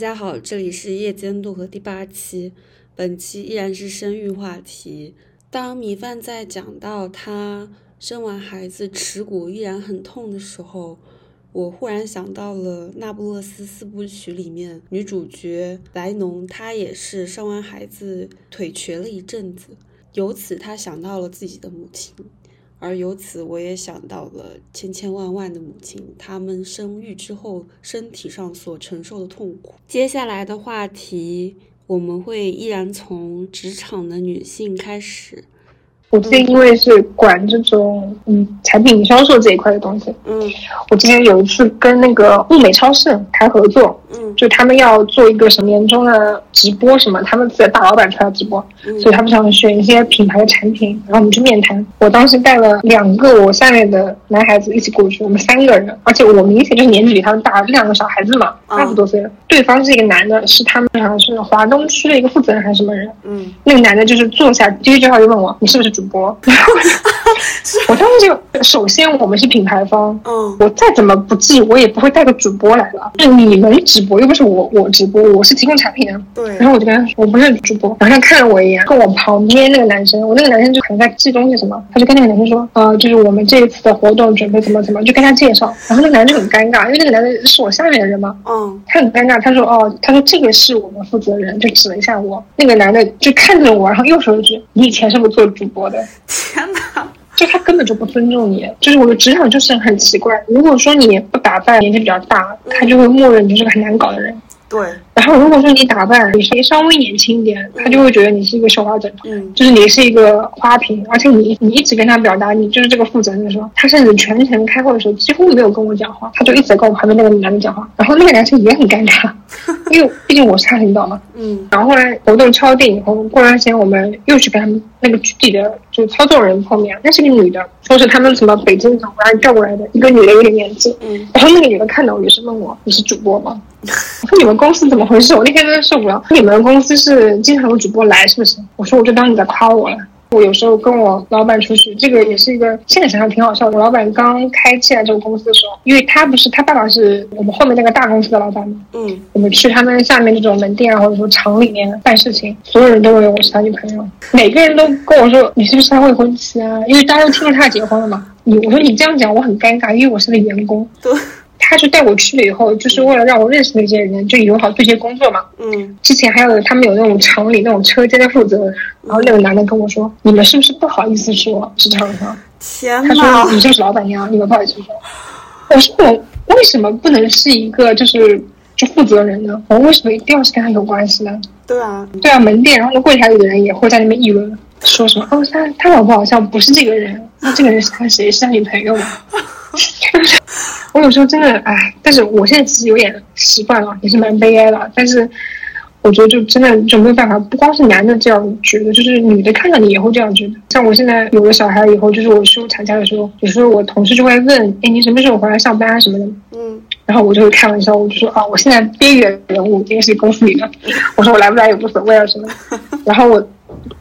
大家好，这里是夜间渡河第八期，本期依然是生育话题。当米饭在讲到他生完孩子耻骨依然很痛的时候，我忽然想到了《那不勒斯四部曲》里面女主角莱农，她也是生完孩子腿瘸了一阵子，由此她想到了自己的母亲。而由此，我也想到了千千万万的母亲，她们生育之后身体上所承受的痛苦。接下来的话题，我们会依然从职场的女性开始。我最近因为是管这种嗯产品销售这一块的东西，嗯我之前有一次跟那个物美超市谈合作，嗯。就他们要做一个什么年终的直播什么，他们自己的大老板出来直播，嗯。所以他们想选一些品牌的产品，然后我们去面谈。我当时带了两个我下面的男孩子一起过去，我们三个人，而且我明显就是年纪比他们大，两个小孩子嘛，嗯。二十多岁了。对方是一个男的，是他们好像是华东区的一个负责人还是什么人，嗯，那个男的就是坐下第一句话就问我你是不是主播，我当时就首先我们是品牌方，嗯我再怎么不济，我也不会带个主播来了。就你们直播，又不是我我直播，我是提供产品啊。对然后我就跟他说，我不是主播。然后他看了我一眼，跟我旁边那个男生，我那个男生就可能在记东西什么，他就跟那个男生说，呃，就是我们这一次的活动准备怎么怎么，就跟他介绍。然后那个男的就很尴尬，因为那个男的是我下面的人嘛，嗯他很尴尬，他说哦，他说这个是我们负责人，就指了一下我。那个男的就看着我，然后又说了一句，你以前是不是做主播的？天哪，就他根本就不尊重你，就是我的职场就是很奇怪。如果说你不打扮，年纪比较大，他就会默认你是个很难搞的人。对，然后如果说你打扮，你是稍微年轻一点，他就会觉得你是一个绣花枕头，嗯就是你是一个花瓶，而且你你一直跟他表达你就是这个负责人的时候，他甚至全程开会的时候几乎没有跟我讲话，他就一直在跟我旁边那个男的讲话，然后那个男生也很尴尬，因为毕竟我是他领导嘛。嗯然后后来活动敲定以后，过段时间我们又去跟他们那个具体的就操作人碰面，那是个女的，说是他们什么北京总来调过来的一个女的，有点年纪。嗯然后那个女的看到我也是问我，你是主播吗？我 说你们公司怎么回事？我那天真的受不了。你们公司是经常有主播来是不是？我说我就当你在夸我了。我有时候跟我老板出去，这个也是一个现在想想挺好笑的。我老板刚开进来这个公司的时候，因为他不是他爸爸是我们后面那个大公司的老板嘛，嗯我们去他们下面这种门店啊，或者说厂里面办事情，所有人都认为我是他女朋友，每个人都跟我说你是不是他未婚妻啊？因为大家都听说他结婚了嘛。你我说你这样讲我很尴尬，因为我是个员工。对，他就带我去了以后，就是为了让我认识那些人，就友好对接工作嘛。嗯之前还有他们有那种厂里那种车间的负责人，然后那个男的跟我说：“你们是不是不好意思说职场上？”天他说，你就是老板娘，你们不好意思说。我说我为什么不能是一个就是就负责人呢？我为什么一定要是跟他有关系呢？对啊，对啊，门店然后那柜台里的人也会在那边议论，说什么哦，他他老婆好像不是这个人，那这个人是他谁？是他女朋友吗？我有时候真的哎，但是我现在其实有点习惯了，也是蛮悲哀的。但是我觉得就真的就没有办法，不光是男的这样觉得，就是女的看到你也会这样觉得。像我现在有了小孩以后，就是我休产假的时候，有时候我同事就会问，哎，你什么时候回来上班啊什么的。嗯然后我就会开玩笑，我就说啊，我现在边缘人物，因为是公司里的，我说我来不来也无所谓啊什么的。然后我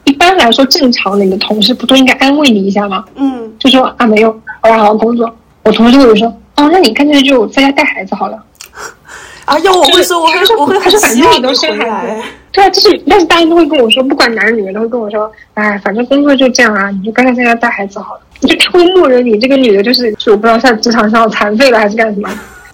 一般来说正常的你的同事不都应该安慰你一下吗？嗯就说啊没有，我要好好工作。我同事就会说，哦，那你干脆就在家带孩子好了。啊，要我会说，我会他说我会他说反很希望正你都生孩子，，对啊，就是但是大家都会跟我说，不管男人女人都会跟我说，哎，反正工作就这样啊，你就干脆在家带孩子好了。就他会默认你这个女的就是，就我不知道在职场上残废了还是干什么，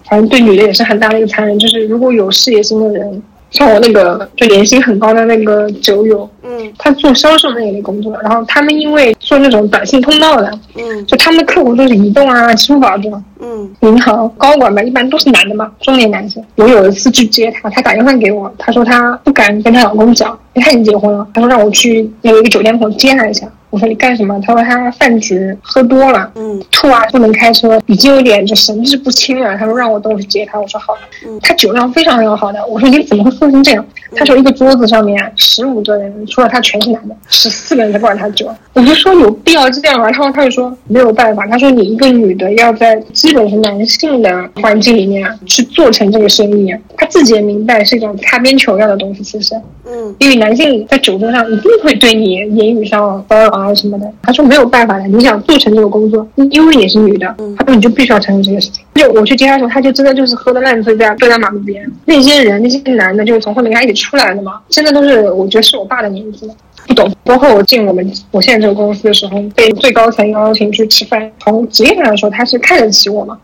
反正对女的也是很大的一个残忍。就是如果有事业心的人，像我那个就年薪很高的那个酒友，嗯他做销售那一类工作，然后他们因为做那种短信通道的，嗯就他们的客户都是移动啊、支付宝这种。嗯银行高管吧，一般都是男的嘛，中年男性。我有一次去接他，他打电话给我，他说他不敢跟他老公讲，因为他已经结婚了。他说让我去有一个酒店口接他一下。我说你干什么？他说他饭局喝多了，嗯吐啊，不能开车，已经有点就神志不清了。他说让我等我去接他，我说好的。嗯他酒量非常非常好的，我说你怎么会喝成这样？他说一个桌子上面十五个人，除了他全是男的，十四个人在灌他酒。我就说有必要这样吗？然后他就说没有办法，他说你一个女的要在基本是男性的环境里面去做成这个生意，他自己也明白是一种擦边球一样的东西，其实。嗯因为男性在酒桌上一定会对你言语上骚扰啊什么的。他说没有办法的，你想做成这个工作，因为你是女的，他说你就必须要承认这个事情。就我去接他的时候，他就真的就是喝的烂醉在坐在马路边，那些人那些男的就是从后面跟他一起出来的嘛，真的都是我觉得是我爸的年纪。不懂，包括我进我们我现在这个公司的时候，被最高层邀请去吃饭。从职业上来说，他是看得起我嘛，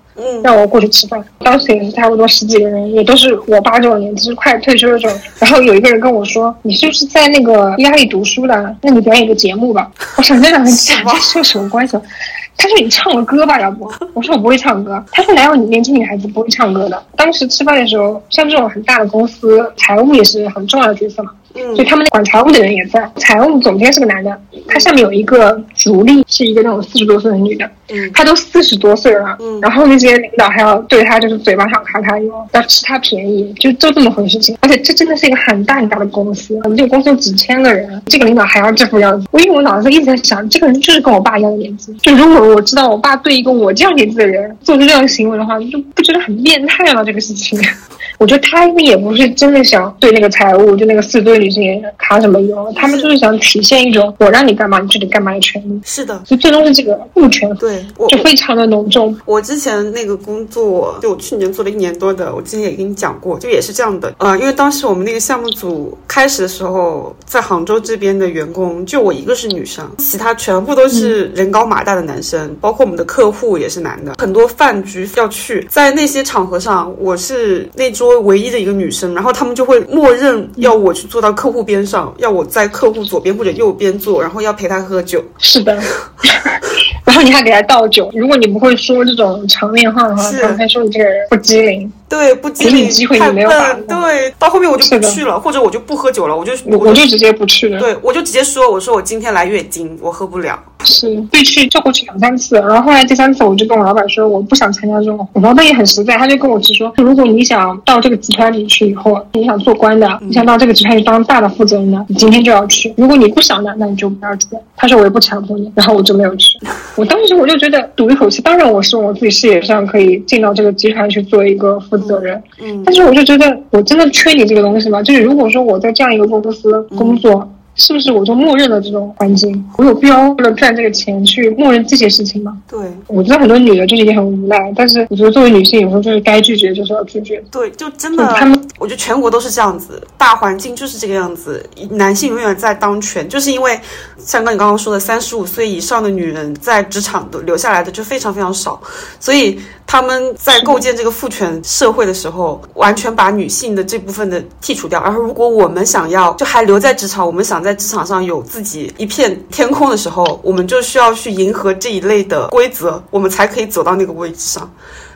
让我过去吃饭。当时也是差不多十几个人，也都是我爸这种年纪，就是快退休的这种。然后有一个人跟我说：“你是不是在那个意大利读书的？那你表演个节目吧。”我想这两个讲这是有什么关系？他说：“你唱个歌吧，要不？”我说：“我不会唱歌。”他说：“哪有年轻女孩子不会唱歌的？”当时吃饭的时候，像这种很大的公司，财务也是很重要的角色嘛。嗯就他们管财务的人也在，财务总监是个男的，他下面有一个主力是一个那种四十多岁的女的，嗯他都四十多岁了，嗯然后那些领导还要对他就是嘴巴上咔咔用，要吃他便宜，就就这么回事情。而且这真的是一个很大很大的公司，我们这个公司有几千个人，这个领导还要这副样子。我因为我脑子一直在想，这个人就是跟我爸一样的年纪，就如果我知道我爸对一个我这样年纪的人做出这样的行为的话，就不觉得很变态吗？这个事情。我觉得他们也不是真的想对那个财务，就那个四十多女性卡什么用，他们就是想体现一种我让你干嘛你就得干嘛的权利，是的，就最终是这个物权对我就非常的浓重。我之前那个工作，就我去年做了一年多的，我之前也跟你讲过，就也是这样的。呃，因为当时我们那个项目组开始的时候，在杭州这边的员工就我一个是女生，其他全部都是人高马大的男生，包括我们的客户也是男的。很多饭局要去，在那些场合上，我是那桌唯一的一个女生，然后他们就会默认要我去坐到客户边上，要我在客户左边或者右边坐，然后要陪他喝酒。是的，然后你还给他倒酒，如果你不会说这种场面话的话，是他们还说你这个人不机灵。对，不机给你灵，机会你没有把对，到后面我就不去了，或者我就不喝酒了，我就我我就直接不去了。对我就直接说，我说我今天来月经，我喝不了。是被去叫过去两三次，然后后来第三次我就跟我老板说我不想参加这种，我老板也很实在，他就跟我直说，如果你想到这个集团里去以后，你想做官的，你想到这个集团里当大的负责人的，你今天就要去；如果你不想的，那你就不要去。他说我也不强迫你，然后我就没有去。我当时我就觉得赌一口气，当然我希望我自己事业上可以进到这个集团去做一个负责人，嗯但是我就觉得我真的缺你这个东西吗？就是如果说我在这样一个公司工作。是不是我就默认了这种环境？我有必要为了赚这个钱去默认这些事情吗？对我知道很多女的就是也很无奈，但是我觉得作为女性，有时候就是该拒绝就是要拒绝。对，就真的就他们，我觉得全国都是这样子，大环境就是这个样子，男性永远在当权，就是因为像刚你刚刚说的，三十五岁以上的女人在职场的留下来的就非常非常少，所以他们在构建这个父权社会的时候，完全把女性的这部分的剔除掉。而如果我们想要就还留在职场，我们想在职场上有自己一片天空的时候，我们就需要去迎合这一类的规则，我们才可以走到那个位置上。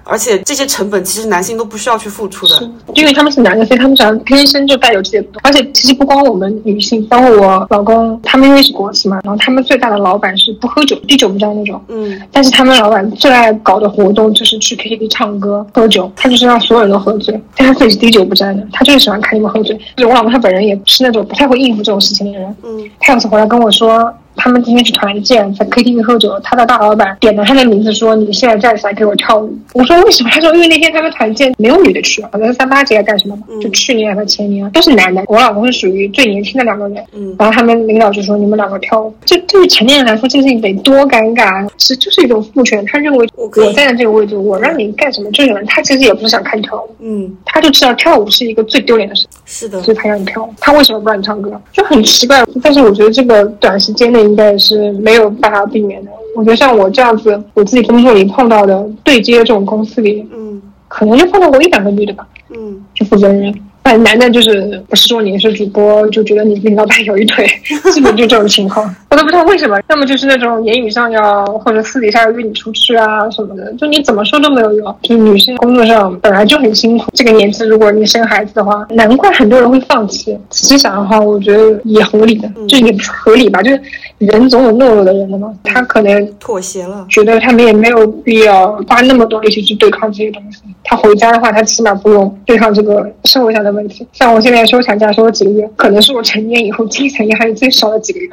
而且这些成本其实男性都不需要去付出的。因为他们是男的，所以他们想天生就带有这些。而且其实不光我们女性，包括我老公，他们因为是国企嘛，然后他们最大的老板是不喝酒、滴酒不沾那种。嗯，但是他们老板最爱搞的活动就是去 KTV 唱歌、喝酒，他就是让所有人都喝醉，但他自己是滴酒不沾的，他就是喜欢看你们喝醉。就是我老公他本人也是那种不太会应付这种事情的人。嗯，他有次回来跟我说，他们今天去团建，在 KTV 喝酒，他的大老板点了他的名字说：“你现在站起来给我跳舞。”我说：“为什么？”他说：“因为那天他们团建没有女的去，好像是三八节干什么嘛，就去年还是前年都是男的。我老公是属于最年轻的两个人，嗯然后他们领导就说：“你们两个跳舞。”这对于成年人来说，这个事情得多尴尬啊！其实就是一种父权，他认为我我站在这个位置，我让你干什么就是他其实也不是想看你跳舞，嗯，他就知道跳舞是一个最丢脸的事情。是的，所以他让你跳舞，他为什么不让你唱歌？就很奇怪。但是我觉得这个短时间内应该是没有办法避免的。我觉得像我这样子，我自己工作里碰到的对接这种公司里，嗯可能就碰到过一两个女的吧，嗯，就负责人。但男的就是不是说你是主播就觉得你领导板有一腿，基本就这种情况。我都不知道为什么，要么就是那种言语上要或者私底下要约你出去啊什么的，就你怎么说都没有用。就是女性工作上本来就很辛苦，这个年纪如果你生孩子的话，难怪很多人会放弃。仔细想的话，我觉得也合理的，就也不合理吧，就是人总有懦弱的人的嘛，他可能妥协了。觉得他们也没有必要花那么多力气去对抗这些东西。他回家的话，他起码不用对抗这个社会上的问题。像我现在休产假休了几个月，可能是我成年以后经济产业还是最少的几个月。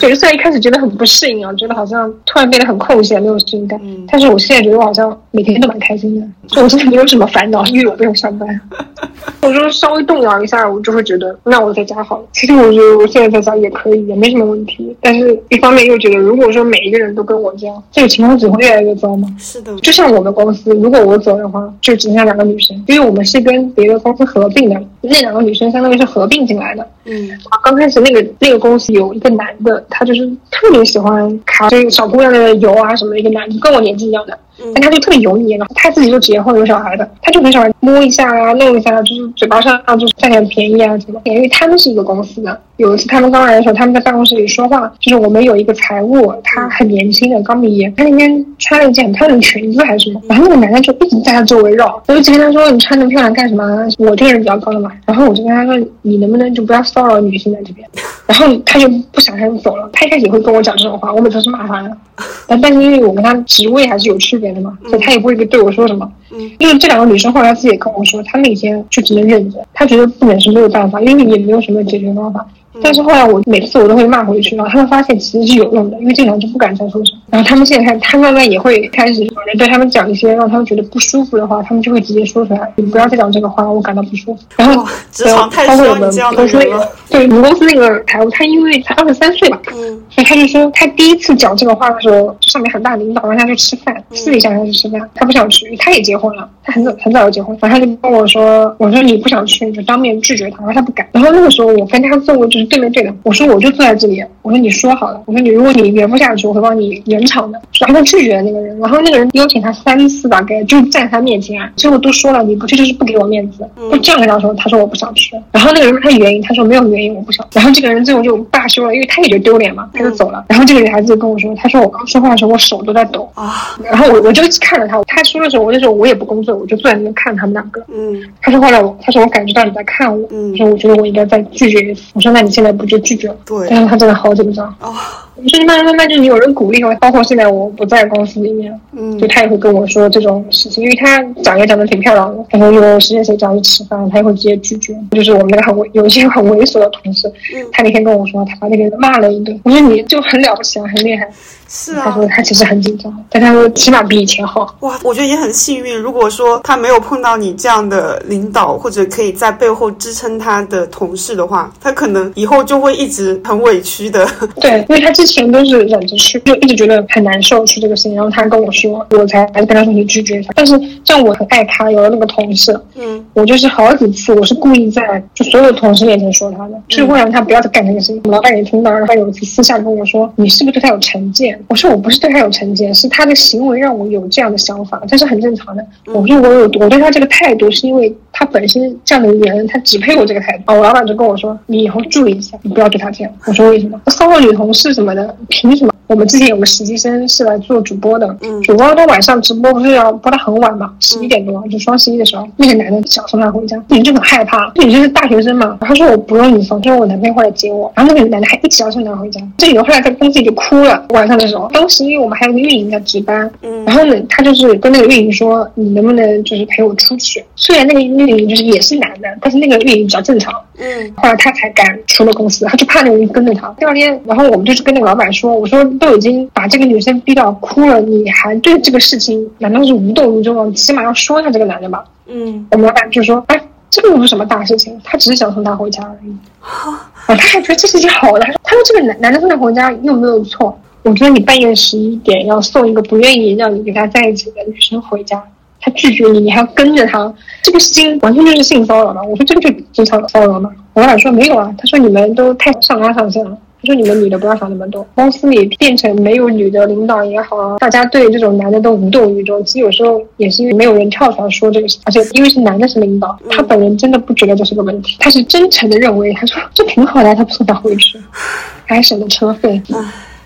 对，虽然一开始觉得很不适应啊，觉得好像突然变得很空闲，没有事情干。嗯但是我现在觉得我好像每天都蛮开心的，就我现在没有什么烦恼，因为我不用上班。我就稍微动摇一下，我就会觉得那我在家好了。其实我觉得我现在在家也可以，也没什么问题。但是一方面又觉得，如果说每一个人都跟我这样，这个情况只会越来越糟嘛。是的，就像我们公司，如果我走的话，就只剩下两个女生，因为我们是跟别的公司合并的，那两个女生相当于是合并进来的。嗯刚开始那个那个公司有一个男的，他就是特别喜欢卡这个小姑娘的油啊什么的，一个男的跟我年纪一样的，但他就特别油腻，然后他自己就结婚有小孩的，他就很喜欢摸一下啊，弄一下，就是嘴巴上就是占点便宜啊什么。因为他们是一个公司的，有一次他们刚来的时候，他们在办公室里说话，就是我们有一个财务，他很年轻的，刚毕业，他那天穿了一件很漂亮的裙子还是什么，然后那个男的就一直在他周围绕，我就直接跟他说你穿的漂亮干什么啊？我这个人比较高的嘛，然后我就跟他说你能不能就不要骚扰女性在这边。然后他就不想，他就走了。他一开始也会跟我讲这种话，我每次都是骂他的。但但是因为我跟他职位还是有区别的嘛，所以他也不会对我说什么。嗯，就是这两个女生后来自己也跟我说，她们以前就只能忍着，她觉得不忍是没有办法，因为也没有什么解决方法。但是后来我每次我都会骂回去，然后他们发现其实是有用的，因为这两就不敢再说什么。然后他们现在看，他慢慢也会开始有人对他们讲一些让他们觉得不舒服的话，他们就会直接说出来，你不要再讲这个话，我感到不舒服。然后哇职场太需要你这样的公司那个人了，对我们公司那个财务，他因为才二十三岁吧，所以他就说，他第一次讲这个话的时候，上面很大领导让他去吃饭，私底下让他去吃饭，他不想去，他也结婚了，他很早很早就结婚，然后他就跟我说，我说你不想去，你就当面拒绝他，然后他不敢，然后那个时候我跟他做过就是对面对的，我说我就坐在这里，我说你说好了，我说你如果你圆不下去，我会帮你圆场的，然后他拒绝了那个人，然后那个人邀请他三次吧，给就在他面前啊，最后都说了你不去就是不给我面子，就这样跟他说，他说我不想去，然后那个人问他原因，他说没有原因，我不想，然后这个人最后就罢休了，因为他也觉得丢脸嘛，他就走了，然后这个女孩子就跟我说，她说我刚说话的时候我手都在抖。啊。然后我我就看着他，他说的时候，我那时候我也不工作，我就坐在那边看他们两个。嗯。他说后来我，他说我感觉到你在看我，嗯。他说我觉得我应该再拒绝一次。我说那你现在不就拒绝了？对但是他真的好紧张。哦我说慢慢慢慢就你有人鼓励我，包括现在我不在公司里面，嗯就他也会跟我说这种事情，因为他长也长得挺漂亮的，然后有时间谁找你吃饭，他也会直接拒绝。就是我们那个很猥有一些很猥琐的同事，嗯他那天跟我说他把那个人骂了一顿，我说你就很了不起啊，很厉害。是啊他说他其实很紧张，但他说起码比以前好。哇，我觉得也很幸运。如果说他没有碰到你这样的领导，或者可以在背后支撑他的同事的话，他可能以后就会一直很委屈的。对，因为他之前都是忍着去，就一直觉得很难受去这个事情，然后他跟我说，我才跟他说你拒绝他。但是像我很爱他，有了那个同事，嗯我就是好几次我是故意在就所有同事面前说他的，就是为了让他不要再干这个事情。我老板也听到，然后他有一次私下跟我说，你是不是对他有成见？我说我不是对他有成见，是他的行为让我有这样的想法，这是很正常的。我说我有我对他这个态度是因为他本身这样的人，他只配我这个态度。啊，我老板就跟我说，你以后注意一下，你不要对他这样。我说为什么？骚扰女同事什么的，凭什么？我们之前有个实习生是来做主播的，嗯主播他晚上直播不是要播到很晚嘛，十一点多，就双十一的时候，那个男的想送她回家，女就很害怕，那女生是大学生嘛，他说我不用你送，就是我男朋友会来接我，然后那个男的还一直要送她回家，这女的后来在公司里就哭了，晚上的时候，当时因为我们还有个运营在值班，嗯然后呢，他就是跟那个运营说，你能不能就是陪我出去？虽然那个运营就是也是男的，但是那个运营比较正常，嗯后来他才敢出了公司，他就怕那个人跟着他。第二天，然后我们就是跟那个老板说，我说都已经把这个女生逼到哭了，你还对这个事情难道是无动于衷吗？你起码要说一下这个男的吧。嗯我们老板就说，哎，这个又不是什么大事情，他只是想送她回家而已。啊，他还觉得这是一件好的，他说他说这个男男的送她回家又没有错。我觉得你半夜十一点要送一个不愿意让你跟他在一起的女生回家，他拒绝你，你还要跟着他，这个事情完全就是性骚扰嘛。我说这个就职场骚扰吗？我老板说没有啊，他说你们都太上纲上线了。他说你们女的不要想那么多，公司里变成没有女的领导也好啊，大家对这种男的都无动于衷。其实有时候也是因为没有人跳出来说这个事，而且因为是男的是领导，他本人真的不觉得这是个问题，他是真诚的认为，他说这挺好的，他不送他回去，还省了车费。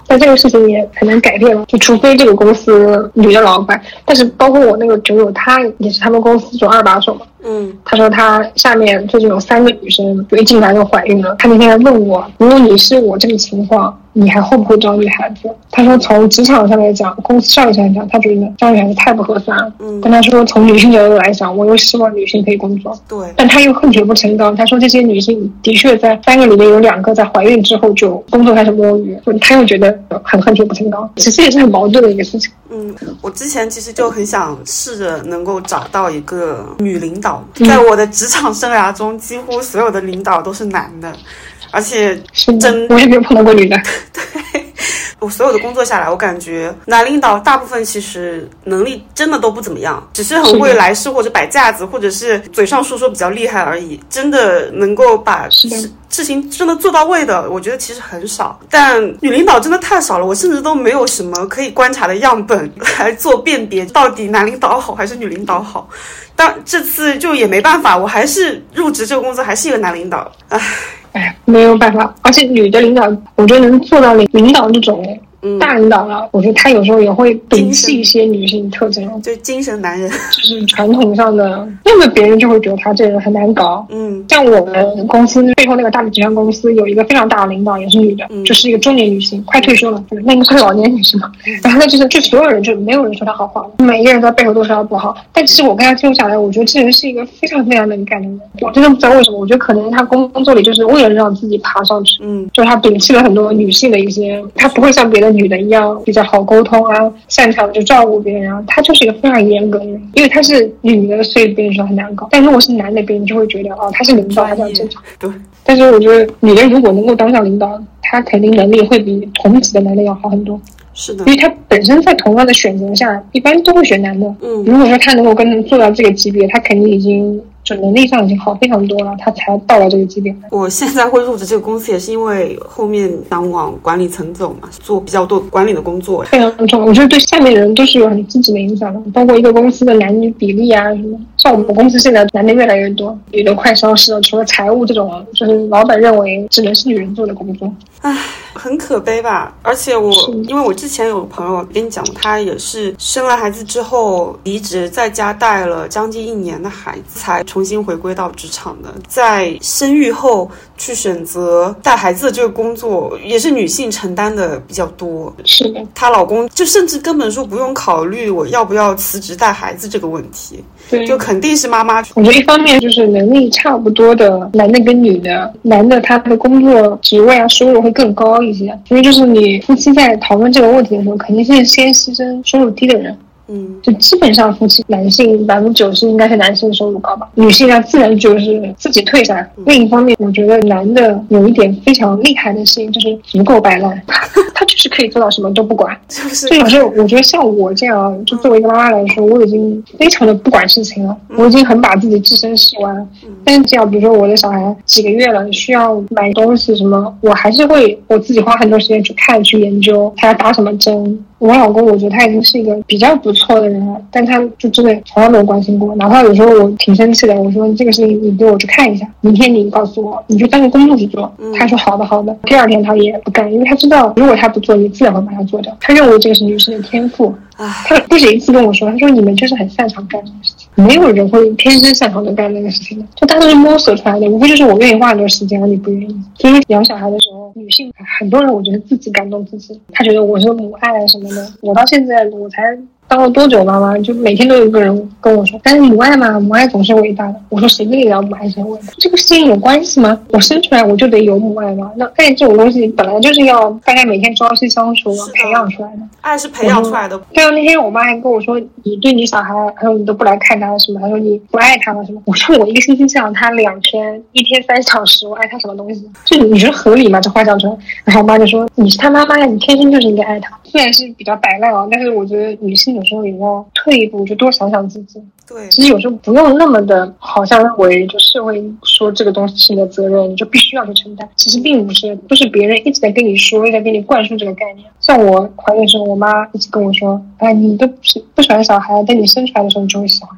但这个事情也很难改变了，就除非这个公司女的老板，但是包括我那个酒友，他也是他们公司做二把手嘛。嗯他说他下面最近有三个女生，就一进来就怀孕了。他那天还问我，如果你是我这个情况，你还会不会招女孩子？他说从职场上来讲，公司效益上来讲，他觉得招女孩子太不合算了。嗯但他说从女性角度来讲，我又希望女性可以工作。对，但他又恨铁不成钢，他说这些女性的确在三个里面有两个在怀孕之后就工作开始摸鱼，就他又觉得很恨铁不成钢，其实也是很矛盾的一个事情。嗯，我之前其实就很想试着能够找到一个女领导，嗯在我的职场生涯中，几乎所有的领导都是男的，而且是真，我也没有碰到过女的。我所有的工作下来，我感觉男领导大部分其实能力真的都不怎么样，只是很会来事或者摆架子，或者是嘴上说说比较厉害而已。真的能够把事事情真的做到位的，我觉得其实很少。但女领导真的太少了，我甚至都没有什么可以观察的样本 来做辨别，到底男领导好还是女领导好。但这次就也没办法，我还是入职这个公司还是一个男领导，唉。哎，没有办法，而且女的领导，我觉得能做到领领导这种嗯大领导了，我觉得他有时候也会摒弃一些女性特征，就精神男人，就是传统上的，要么别人就会觉得他这人很难搞。嗯像我们公司背后那个大的集团公司有一个非常大的领导，也是女的，嗯就是一个中年女性，快退休了，那个算老年女性嘛。然后呢，就是就所有人就没有人说她好话，每一个人在背后都说她不好。但其实我跟她接触下来，我觉得这人是一个非常非常能干的人。我真的不知道为什么，我觉得可能他工工作里就是为了让自己爬上去，嗯就是她摒弃了很多女性的一些，他不会像别的女的一样比较好沟通啊，擅长就照顾别人啊，她就是一个非常严格的人。因为她是女的，所以别人说很难搞；但如果是男的，别人就会觉得哦，她是领导，她比较正常。对，但是我觉得女的如果能够当上领导，她肯定能力会比同级的男的要好很多，是的因，为她本身在同样的选择下，一般都会选男的。嗯如果说她能够跟做到这个级别，她肯定已经就能力上已经好非常多了，他才到了这个级别。我现在会入职这个公司，也是因为后面想往管理层走嘛，做比较多管理的工作。非常重要，我觉得对下面的人都是有很积极的影响的，包括一个公司的男女比例啊什么。像我们公司现在男的越来越多，女的快消失了，除了财务这种，就是老板认为只能是女人做的工作。唉很可悲吧？而且我因为我之前有个朋友跟你讲，他也是生了孩子之后离职，在家带了将近一年的孩子，才重新回归到职场的。在生育后去选择带孩子的这个工作，也是女性承担的比较多。是的，她老公就甚至根本说不用考虑我要不要辞职带孩子这个问题，对，就肯定是妈妈我觉得一方面就是能力差不多的男的跟女的，男的他的工作职位啊收入会更高一些，因为就是你夫妻在讨论这个问题的时候，肯定是先牺牲收入低的人。嗯就基本上夫妻男性百分之九十应该是男性收入高吧，女性呢自然就是自己退下来。另一方面，我觉得男的有一点非常厉害的事情，就是足够摆烂，他就是可以做到什么都不管。就是就有时候我觉得像我这样，就作为一个妈妈来说，我已经非常的不管事情了，我已经很把自己置身事外了。但是这样，比如说我的小孩几个月了，需要买东西什么，我还是会我自己花很多时间去看去研究他要打什么针。我老公，我觉得他已经是一个比较不错的人了，但他就真的从来没有关心过。哪怕有时候我挺生气的，我说这个事情你给我去看一下，明天你告诉我，你就当个工作去做。他说好的好的。第二天他也不干，因为他知道如果他不做，你自然会把他做掉。他认为这个是女生的天赋。唉，他不止一次跟我说，他说你们就是很擅长干这个事情，没有人会天生擅长的干那个事情的，就大家都是摸索出来的，无非就是我愿意花很多时间，而你不愿意。所以养小孩的时候，女性很多人我觉得自己感动自己，她觉得我是母爱什么的。我到现在我才当了多久妈妈，就每天都有一个人跟我说，但是母爱嘛，母爱总是伟大的。我说谁跟你聊母爱是伟大？这个事情有关系吗？我生出来我就得有母爱吗？那爱这种东西本来就是要大家每天朝夕相处培养出来的。爱是培养出来的。对啊，那天我妈还跟我说，你对你小孩，还有你都不来看他什么，她说你不爱他了什么。我说我一个星期见了他两天，一天三小时，我爱他什么东西？就你觉得合理吗？这话讲出来，然后我妈就说你是他妈妈呀，你天生就是应该爱他。虽然是比较摆烂啊，但是我觉得女性有时候也要退一步，就多想想自己。对，其实有时候不用那么的，好像认为就社会说这个东西是你的责任，你就必须要去承担。其实并不是，都是别人一直在跟你说，一直在给你灌输这个概念。像我怀孕的时候，我妈一直跟我说：“哎，你都不是不喜欢小孩，等你生出来的时候你就会喜欢。”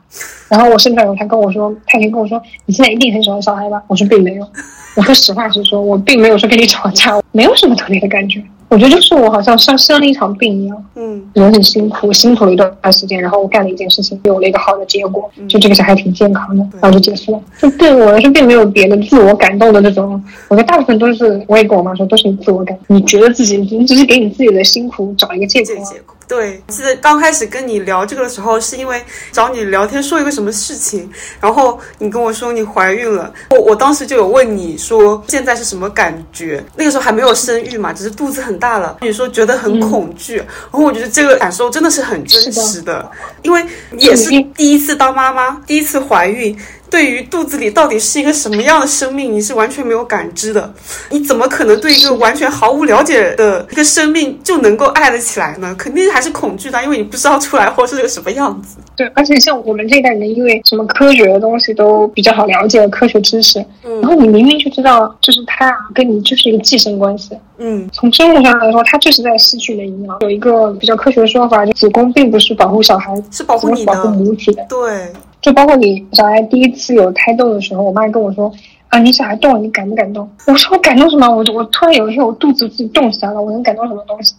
然后我生出来以后，她跟我说，她以前跟我说：“你现在一定很喜欢小孩吧？”我说并没有。我说实话实说，我并没有说跟你吵架，没有什么特别的感觉。我觉得就是我好像像生了一场病一样，嗯人很辛苦，辛苦了一段时间，然后我干了一件事情，有了一个好的结果，就这个小孩挺健康的，然后就结束了。就对我来说，并没有别的自我感动的那种。我觉得大部分都是，我也跟我妈说，都是你自我感，你觉得自己，你只是给你自己的辛苦找一个借口啊。这个结果。对，记得刚开始跟你聊这个的时候，是因为找你聊天说一个什么事情，然后你跟我说你怀孕了，我我当时就有问你说现在是什么感觉？那个时候还没有生育嘛，只是肚子很大了。你说觉得很恐惧，然后我觉得这个感受真的是很真实的，因为也是第一次当妈妈，第一次怀孕。对于肚子里到底是一个什么样的生命，你是完全没有感知的。你怎么可能对一个完全毫无了解的一个生命就能够爱得起来呢？肯定还是恐惧的，因为你不知道出来后是个什么样子。对，而且像我们这一代人，因为什么科学的东西都比较好了解，科学知识，嗯然后你明明就知道，就是他跟你就是一个寄生关系。嗯从生物上来说，它就是在失去的营养。有一个比较科学的说法，就子宫并不是保护小孩，是保护你的保护母体的。对，就包括你小孩第一次有胎动的时候，我妈跟我说啊，你小孩动了，你感不感动？我说我感动什么？我我突然有一天我肚子自己动起来了，我能感动什么东西？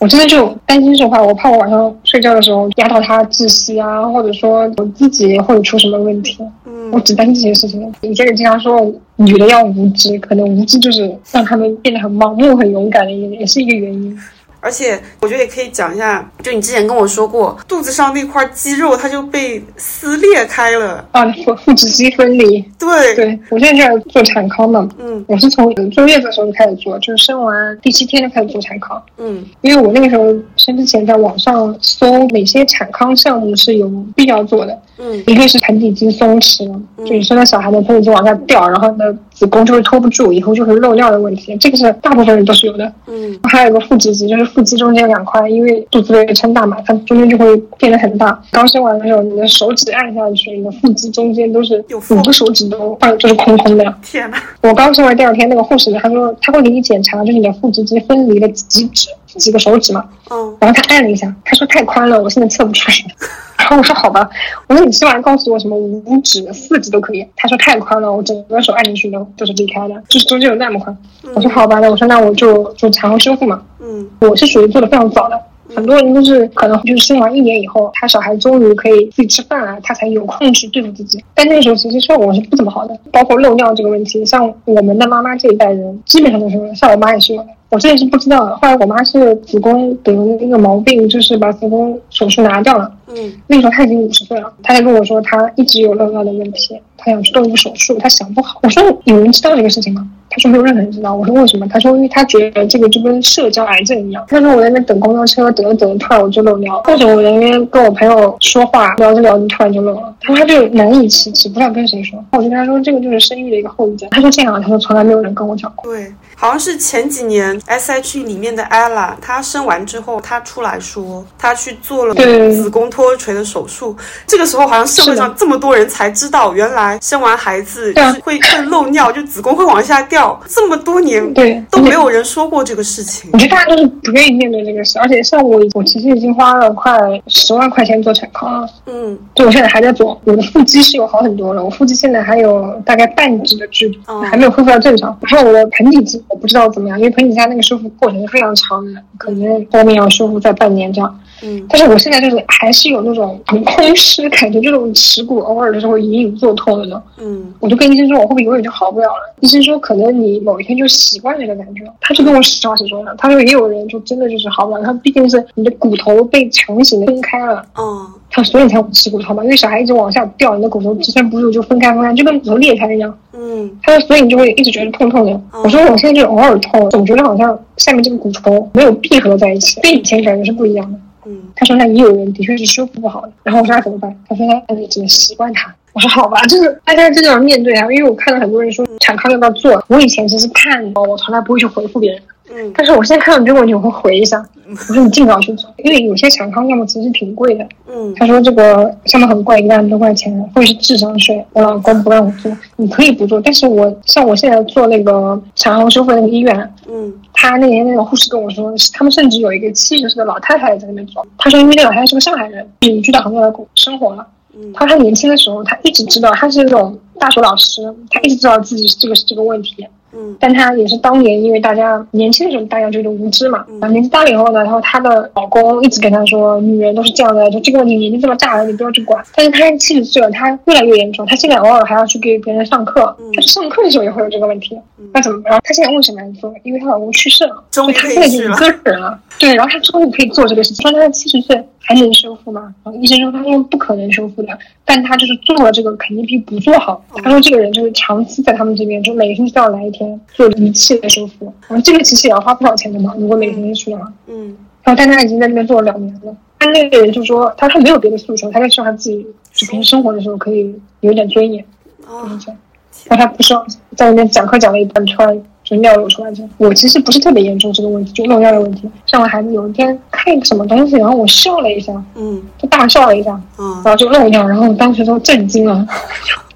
我真的就担心这话，我怕我晚上睡觉的时候压到他窒息啊，或者说我自己会出什么问题。嗯我只担心这些事情。以前人经常说女的要无知，可能无知就是让他们变得很盲目、很勇敢的一个，也是一个原因。而且我觉得也可以讲一下，就你之前跟我说过，肚子上那块肌肉它就被撕裂开了。啊，腹腹直肌分离。对，对我现在就在做产康嘛，嗯我是从坐月子的时候就开始做，就是生完第七天就开始做产康。嗯因为我那个时候生之前在网上搜哪些产康项目是有必要做的，嗯一个是盆底肌松弛，就你生了小孩的盆底肌往下掉，然后你的子宫就会托不住，以后就会漏尿的问题，这个是大部分人都是有的。嗯还有一个腹直肌，就是腹肌中间两块，因为肚子被撑大嘛，它中间就会变得很大。刚生完的时候，你的手指按下去，你的腹肌中间都是有五个手指都啊，就是空空的。天呐，我刚生完第二天，那个护士他说他会给你检查，就是你的腹直肌分离的几指几个手指嘛。嗯然后他按了一下，他说太宽了，我现在测不出来。然后我说好吧，我说你起码告诉我什么五指、四指都可以。他说太宽了，我整个手按进去都都是离开的，就是中间有那么宽。我说好吧，那我说那我就就产后修复嘛。嗯我是属于做的非常早的，很多人都是可能就是生完一年以后，他小孩终于可以自己吃饭了，他才有空去对付自己。但那个时候其实效果是不怎么好的，包括漏尿这个问题，像我们的妈妈这一代人基本上都是，像我妈也是有。我之前是不知道的，后来我妈是子宫得了一个毛病，就是把子宫手术拿掉了。嗯那个时候她已经五十岁了，她才跟我说她一直有漏尿的问题，她想去动一个手术，他想不好。我说有人知道这个事情吗？他说没有任何人知道。我说为什么？他说因为他觉得这个就跟社交癌症一样。他说我在那等公交车，等着等着，突然我就漏尿，或者我在那边跟我朋友说话，聊着聊着突然就漏了。他说他就难以启齿，不知道跟谁说。我就跟他说这个就是生育的一个后遗症。他说这样他，说从来没有人跟我讲过。对，好像是前几年 S H E 里面的 ella，她生完之后，她出来说她去做了对子宫脱垂的手术。这个时候，好像社会上这么多人才知道，原来生完孩子就对啊是会会漏尿，就子宫会往下掉。这么多年对，都没有人说过这个事情我。觉得大家都是不愿意面对这个事，而且像我，我其实已经花了快十万块钱做产康了。嗯就我现在还在做，我的腹肌是有好很多了，我腹肌现在还有大概半指的距离，哦还没有恢复到正常。然后我的盆底肌我不知道怎么样，因为盆底下那个修复过程是非常长的，可能后面要修复在半年这样。嗯但是我现在就是还是有那种很空虚感觉，这种耻骨偶尔的时候隐隐作痛的那种。嗯我就跟医生说，我会不会永远就好不了了？医生说，可能你某一天就习惯这个感觉了。他就跟我实话实说了，他说也有人就真的就是好不了，他毕竟是你的骨头被强行的分开了。哦他所以才会耻骨头嘛，因为小孩一直往下掉，你的骨头支撑不住就分开分开，就跟骨头裂开一样。嗯他说，所以你就会一直觉得痛痛的。我说我现在就偶尔痛，总觉得好像下面这个骨头没有闭合在一起，跟以前感觉是不一样的。嗯他说那也有人的确是修复不好的，然后我说那怎么办？他说那你只能习惯他。我说好吧，就是大家真的要面对啊，因为我看到很多人说产康要不要做，我以前只是看我从来不会去回复别人，嗯但是我现在看到你这个问题我会回一下，我说你尽早去做，因为有些产康项目其实挺贵的。嗯他说这个项目很贵，一万多块钱，或者是智商税。我老公不让我做，你可以不做，但是我像我现在做那个产后修复那个医院，嗯他那年那个护士跟我说，他们甚至有一个七十岁的老太太在那边做。他说，因为那老太太是个上海人，隐居到杭州来生活了。嗯他说他年轻的时候，他一直知道他是那种大学老师，他一直知道自己是这个是这个问题。嗯但她也是当年因为大家年轻的时候大家觉得无知嘛，然后年纪大了以后呢，然后她的老公一直跟她说，女人都是这样的，就这个问题年纪这么大了，你不要去管。但是她七十岁了，她越来越严重，她现在偶尔还要去给别人上课，她去上课的时候也会有这个问题，那怎么办？她现在为什么要做？因为她老公去世了，所以她现在就一个人了。对，然后她终于可以做这个事情，说她七十岁还能修复吗？然后医生说他说不可能修复的，但她就是做了这个，肯定比不做好。他说这个人就是长期在他们这边，就每个星期都要来一天做仪器的修复，然后这个其实也要花不少钱的嘛，如果每个星期去的话。嗯然后但他已经在那边做了两年了。他那个人就说，他他没有别的诉求，他就希望他自己就平时生活的时候可以有点尊严，哦就是这样。然后他不是在那边讲课讲了一半，突然就尿流出来这样。我其实不是特别严重这个问题，就漏尿的问题。上完孩子有一天看一个什么东西，然后我笑了一下，嗯就大笑了一下，嗯然，后就漏尿，然后我当时都震惊了。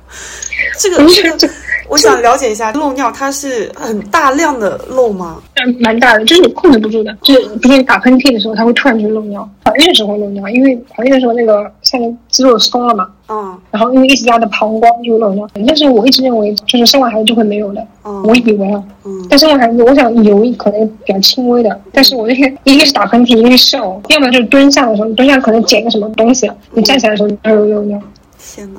这个我这个我想了解一下漏尿，它是很大量的漏吗？蛮大的，就是你控制不住的，就是比如你打喷嚏的时候，它会突然就漏尿。怀孕的时候会漏尿，因为怀孕的时候那个下面肌肉松了嘛，嗯然后因为一直压着膀胱就漏尿。但是我一直认为就是生完孩子就会没有的，嗯我以为啊。嗯但生完孩子，我想有可能比较轻微的，但是我那天一个是打喷嚏，一个是笑，要么就是蹲下的时候，你蹲下可能捡个什么东西，你站起来的时候就有漏尿。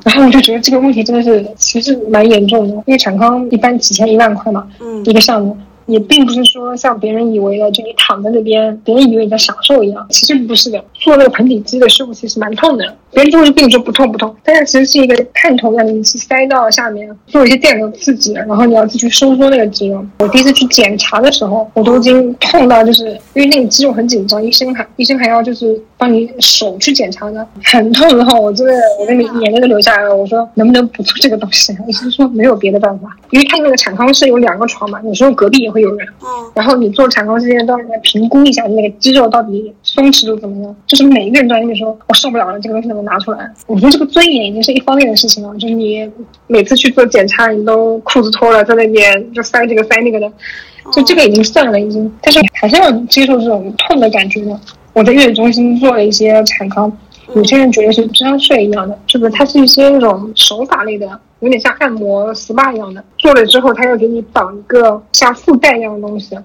然后我就觉得这个问题真的是其实蛮严重的，因为产康一般几千一万块嘛，嗯一个项目，也并不是说像别人以为的，就你躺在那边，别人以为你在享受一样，其实不是的。做那个盆底肌的师傅其实蛮痛的，别人就会跟你说不痛不痛，但是其实是一个探头让你去塞到下面，做一些电流刺激，然后你要继续收缩那个肌肉。我第一次去检查的时候，我都已经痛到就是因为那个肌肉很紧张，医生还医生还要就是帮你手去检查的，很痛。然后我真的我那个眼泪都流下来了，我说能不能不做这个东西？医生说没有别的办法，因为他那个产康室有两个床嘛，有时候隔壁也会有人。嗯然后你做产康之前都要来评估一下你那个肌肉到底松弛度怎么样，就是每一个人都在那边说我受不了了，这个东西能不能拿出来？我觉得这个尊严已经是一方面的事情了，就是你每次去做检查，你都裤子脱了在那边就塞这个塞那个的，就这个已经算了已经，但是还是要接受这种痛的感觉的。我在月子中心做了一些产康，有些人觉得是智商税一样的，就是它是一些那种手法类的，有点像按摩 SPA 一样的。做了之后，它要给你绑一个像腹带一样的东西，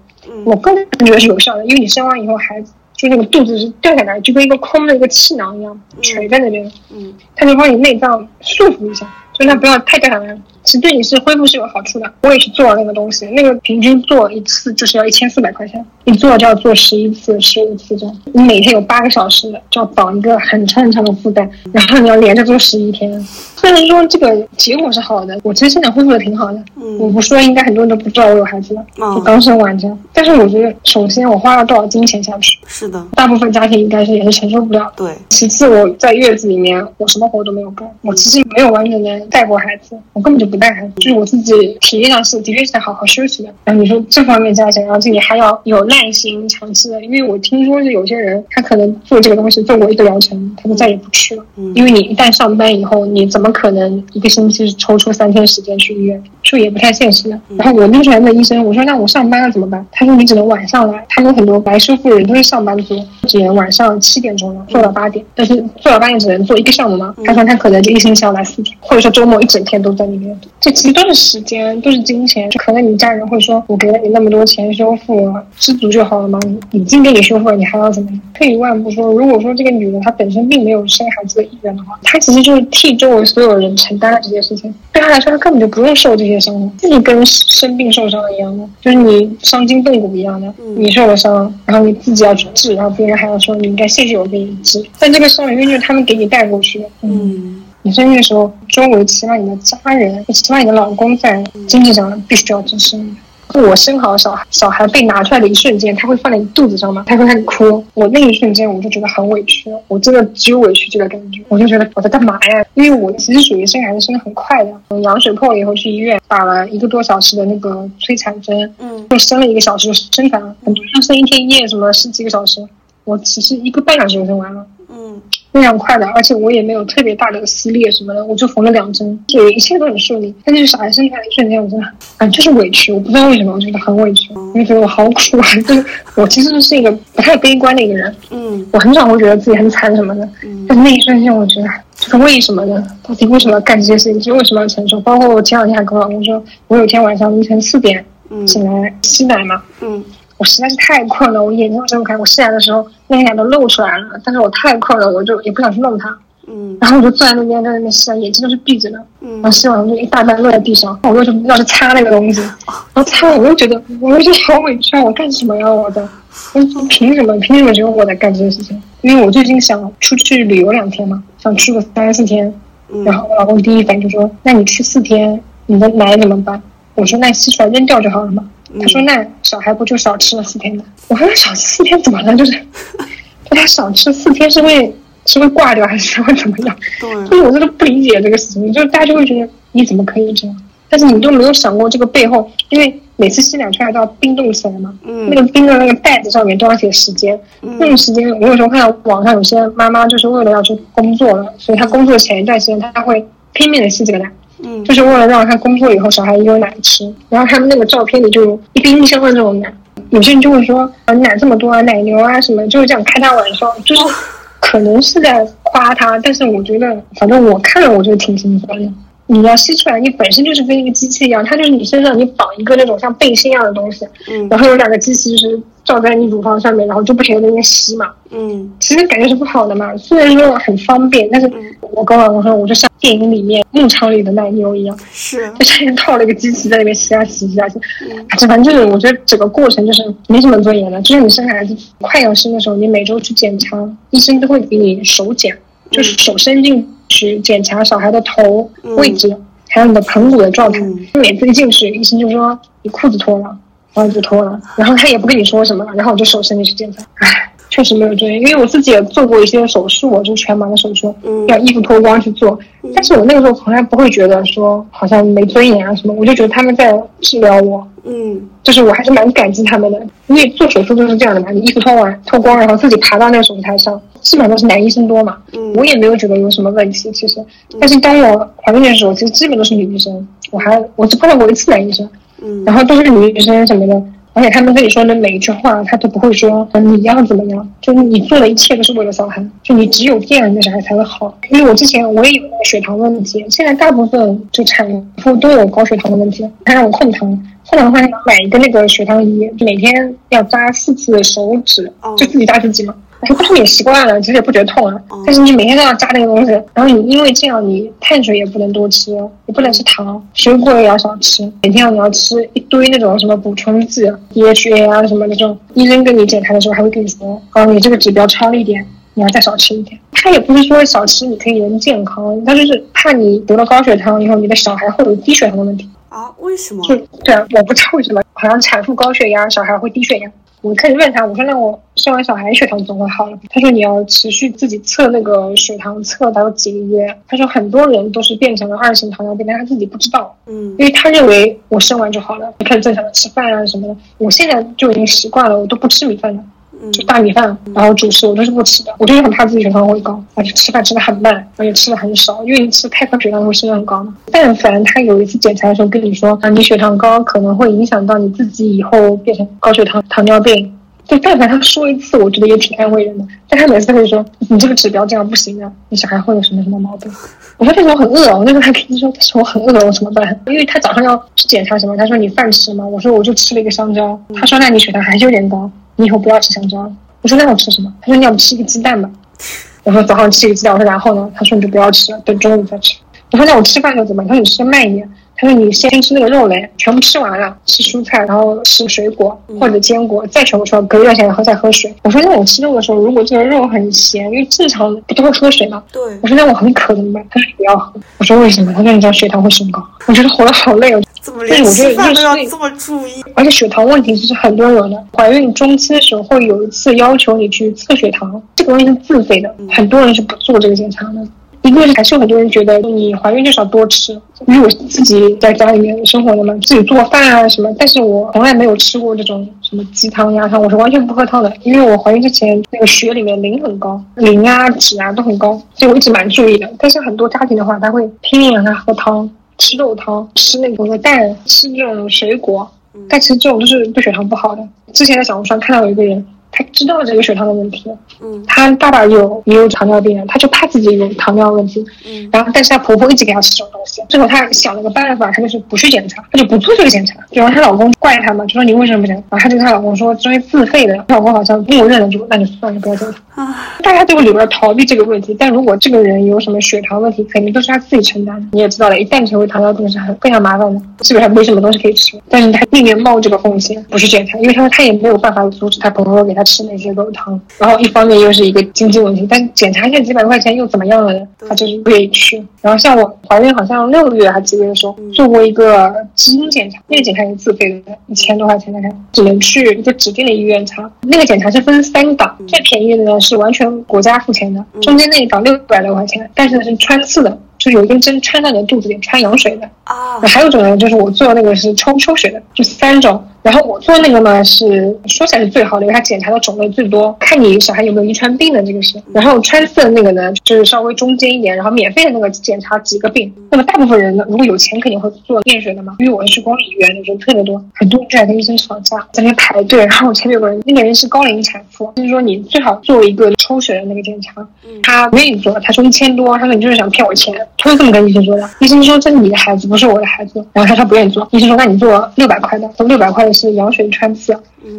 我个人觉得是有效的，因为你生完以后，孩子就那个肚子是掉下来，就跟一个空的一个气囊一样垂在那边，嗯它就帮你内脏束缚一下，就它不要太掉下来。其实对你是恢复是有好处的。我也是做了那个东西，那个平均做一次就是要一千四百块钱，一做就要做十一次、十五次这样。你每天有八个小时，就要绑一个很长很长的腹带，然后你要连着做十一天。虽然说这个结果是好的，我其实现在恢复的挺好的。我不说，应该很多人都不知道我有孩子了，嗯就刚生完这样。但是我觉得，首先我花了多少金钱下去，是的，大部分家庭应该是也是承受不了的。对，其次，我在月子里面，我什么活都没有干，我其实没有完整的带过孩子，我根本就不带孩子，就是我自己体力上是的确是在好好休息的。然后你说这方面加起来，然后这里还要有耐心长期的，因为我听说是有些人他可能做这个东西做过一个疗程，他就再也不吃了，嗯因为你一旦上班以后，你怎么可能一个星期抽出三天时间去医院？说也不太现实。然后我那时候还问医生，我说那我上班了怎么办？他说你只能晚上来。他们很多来修复的人都是上班族，只能晚上七点钟了做到八点，但是做到八点只能做一个项目嘛。他说他可能就一星期要来四天，或者说周末一整天都在那边。这其实都是时间，都是金钱。就可能你家人会说，我给了你那么多钱修复，知足就好了吗？已经给你修复了，你还要怎么样？退一万步说，如果说这个女人她本身并没有生孩子的意愿的话，她其实就是替周围所有人承担了这件事情。对她来说，他根本就不用受这些伤，自己跟生病受伤一样的，就是你伤筋动骨一样的，你受了伤，然后你自己要去治，然后别人还要说你应该谢谢我给你治，但这个伤永远就是他们给你带过去的，嗯你生病的时候，周围起码你的家人，起码你的老公在经济上必须要支持你。我生好小孩，小孩被拿出来的一瞬间，他会放在你肚子上吗？他会开始哭。我那一瞬间我就觉得很委屈，我真的只有委屈这个感觉。我就觉得我在干嘛呀？因为我其实属于生孩子生的很快的，我羊水破了以后去医院打了一个多小时的那个催产针，嗯就生了一个小时就生产了。很多人生一天一夜什么十几个小时，我其实一个半小时就生完了。嗯非常快的，而且我也没有特别大的撕裂什么的，我就缝了两针，就一切都很顺利。但是小孩生下来一瞬间，我真的，啊，就是委屈，我不知道为什么，我觉得很委屈，因为觉得我好苦啊。就 是我其实是一个不太悲观的一个人，嗯我很少会觉得自己很惨什么的，嗯但是那一瞬间，我觉得就是为什么呢？到底为什么要干这些事情？就为什么要承受？包括我前两天还跟我老公说，我有一天晚上凌晨四点嗯醒来吸奶嘛，嗯我实在是太困了，我眼睛都睁不开。我吸奶的时候，那个奶都露出来了，但是我太困了，我就也不想去弄它，嗯然后我就坐在那边在那边卸，眼睛都是闭着的。然后嗯吸完就一大半落在地上，我又是要去擦那个东西，然后擦了我又觉得我又觉得好委屈啊！我干什么呀？我的，我凭什么？凭什么只有我在干这件事情？因为我最近想出去旅游两天嘛，想去个三四天。嗯然后我老公第一反应就说：“那你去四天，你的奶怎么办？”我说：“那吸出来扔掉就好了嘛。”他说：“那小孩不就少吃了四天吗？”我说：“少吃四天怎么了？就是，就他少吃四天是会是会挂掉还是会怎么样？对所以我真的不理解这个事情，就是大家就会觉得你怎么可以这样？但是你都没有想过这个背后，因为每次吸奶出来都要冰冻起来嘛，嗯那个冰的那个袋子上面都要写时间，那个时间我有时候看到网上有些妈妈就是为了要去工作了，所以她工作前一段时间她会拼命的吸这个奶，嗯就是为了让他工作以后小孩也有奶吃。然后他们那个照片里就有一冰箱的这种奶，有些人就会说啊奶这么多啊，奶牛啊什么，就是这样开他玩笑，就是可能是在夸他，但是我觉得反正我看了我就挺心酸的。你要吸出来，你本身就是跟一个机器一样，它就是你身上你绑一个那种像背心一样的东西，嗯然后有两个机器就是罩在你乳房上面，然后就不停的在那边吸嘛。嗯。其实感觉是不好的嘛，虽然说很方便，但是我跟我老公说，我就像电影里面牧场里的奶牛一样，是。就像人套了一个机器在那边吸啊吸吸啊吸，嗯。反正就是我觉得整个过程就是没什么尊严的。就是你生孩子快要生的时候，你每周去检查，医生都会给你手检，就是手伸进去检查小孩的头位置，还有你的盆骨的状态。嗯。每次一进去，医生就说你裤子脱了，然后就脱了，然后他也不跟你说什么了，然后我就手伸进去检查，唉。确实没有尊严，因为我自己也做过一些手术，就是全麻的手术，嗯要衣服脱光去做。但是我那个时候从来不会觉得说好像没尊严啊什么，我就觉得他们在治疗我，嗯就是我还是蛮感激他们的。因为做手术就是这样的嘛，你衣服脱完脱光，然后自己爬到那个手术台上，基本上都是男医生多嘛，嗯我也没有觉得有什么问题其实。但是当我怀孕的时候，其实基本都是女医生，我还我只碰到过一次男医生，嗯然后都是女医生什么的，而且他们跟你说的每一句话，他都不会说呃你要怎么样，就是你做的一切都是为了小孩，就你只有这样，你的小孩才会好。因为我之前我也有那个血糖问题，现在大部分就产妇都有高血糖的问题，他让我控糖。控糖的话，你买一个那个血糖仪，每天要扎四次手指哦，就自己扎自己嘛。不是你习惯了，其实也不觉得痛啊。但是你每天都要扎那个东西，然后你因为这样，你碳水也不能多吃，也不能吃糖，水果也要少吃，每天你要吃一堆那种什么补充剂，DHA 啊什么那种。医生跟你检查的时候还会跟你说，哦，你这个指标超了一点，你要再少吃一点。他也不是说少吃你可以人健康，他就是怕你得了高血糖以后，你的小孩会有低血糖的问题。啊？为什么？就对啊，我不知道为什么，好像产妇高血压，小孩会低血压。我开始问他，我说那我生完小孩血糖总会好了。他说你要持续自己测那个血糖，测到几个月。他说很多人都是变成了二型糖尿病，但他自己不知道，嗯因为他认为我生完就好了，开始正常的吃饭啊什么的。我现在就已经习惯了，我都不吃米饭了。就大米饭，然后主食我都是不吃的，我就是很怕自己血糖会高，而且吃饭吃的很慢，而且吃的很少，因为你吃太快血糖会升得很高嘛。但凡他有一次检查的时候跟你说啊，你血糖高可能会影响到你自己以后变成高血糖、糖尿病，就但凡他说一次，我觉得也挺安慰人的。但他每次都会说你这个指标这样不行啊，你小孩会有什么什么毛病。我说那时候很饿，我那时候还跟他说，但是我很饿，我怎么办？因为他早上要去检查什么，他说你饭吃吗？我说我就吃了一个香蕉，他说那你血糖还是有点高，你以后不要吃香蕉了。我说那我吃什么？他说你要不吃一个鸡蛋吧。我说早上吃一个鸡蛋。我说然后呢？他说你就不要吃了，等中午再吃。我说那我吃饭就怎么办？他说你吃的慢一点。他说你先吃那个肉类，全部吃完了，吃蔬菜，然后吃水果或者坚果，再全部吃完，隔一段时间然后再喝水。我说那我吃肉的时候，如果这个肉很咸，因为正常不都会喝水吗？对我说那我很渴怎么办？他说不要喝。我说为什么？他说你这样血糖会升高。我觉得活得好累哦。怎么连但是我觉得吃饭都要这么注意？而且血糖问题其实很多人有的，怀孕中期的时候会有一次要求你去测血糖，这个东西是自费的，很多人是不做这个检查的。一个是还是有很多人觉得你怀孕就少多吃，因为我自己在家里面生活的嘛，自己做饭啊什么，但是我从来没有吃过这种什么鸡汤鸭汤，我是完全不喝汤的，因为我怀孕之前那个血里面磷很高，磷啊脂啊都很高，所以我一直蛮注意的。但是很多家庭的话，他会拼命让他喝汤，吃肉汤，吃那个蛋，吃这种水果，但其实这种都是对血糖不好的。之前在小红书上看到有一个人，她知道这个血糖的问题，嗯她爸爸有也有糖尿病，她就怕自己有糖尿问题，嗯然后但是她婆婆一直给她吃这种东西，最后她想了个办法，她就是不去检查，她就不做这个检查，然后她老公怪她嘛，就说你为什么不检查？然后她就跟她老公说这是自费的，她老公好像默认了就那就算了，不要检查。啊，大家都里边逃避这个问题，但如果这个人有什么血糖问题，肯定都是他自己承担的。你也知道了，一旦成为糖尿病是很非常麻烦的，基本上没什么东西可以吃。但是他宁愿冒这个风险不去检查，因为他说他也没有办法阻止他婆婆给他吃那些狗汤。然后一方面又是一个经济问题，但检查一下几百块钱又怎么样了呢？他就是不愿意去。然后像我怀孕好像六个月还几个月的时候做过一个基因检查，那个检查也是自费的，一千多块钱大概，只能去一个指定的医院查。那个检查是分三档，最便宜的呢是完全国家付钱的，中间那一档六百多块钱，但是呢是穿刺的。就有一根针穿到你的肚子里，穿羊水的。啊还有一种呢，就是我做的那个是抽抽血的，就三种。然后我做那个呢是说起来是最好的，因为它检查的种类最多，看你小孩有没有遗传病的这个是。然后穿刺的那个呢，就是稍微中间一点，然后免费的那个检查几个病。那么大部分人呢，如果有钱肯定会做验血的嘛，因为我是去公立医院的人特别多，很多人就在跟医生吵架，在那排队。然后我前面有个人，那个人是高龄产妇，就是说你最好做一个抽血的那个检查。他不愿意做，他说一千多，他说你就是想骗我钱，他会这么跟医生说的。医生说这是你的孩子，不是我的孩子。然后他说不愿意做，医生说那你做六百块的，说六百块的是羊水穿刺。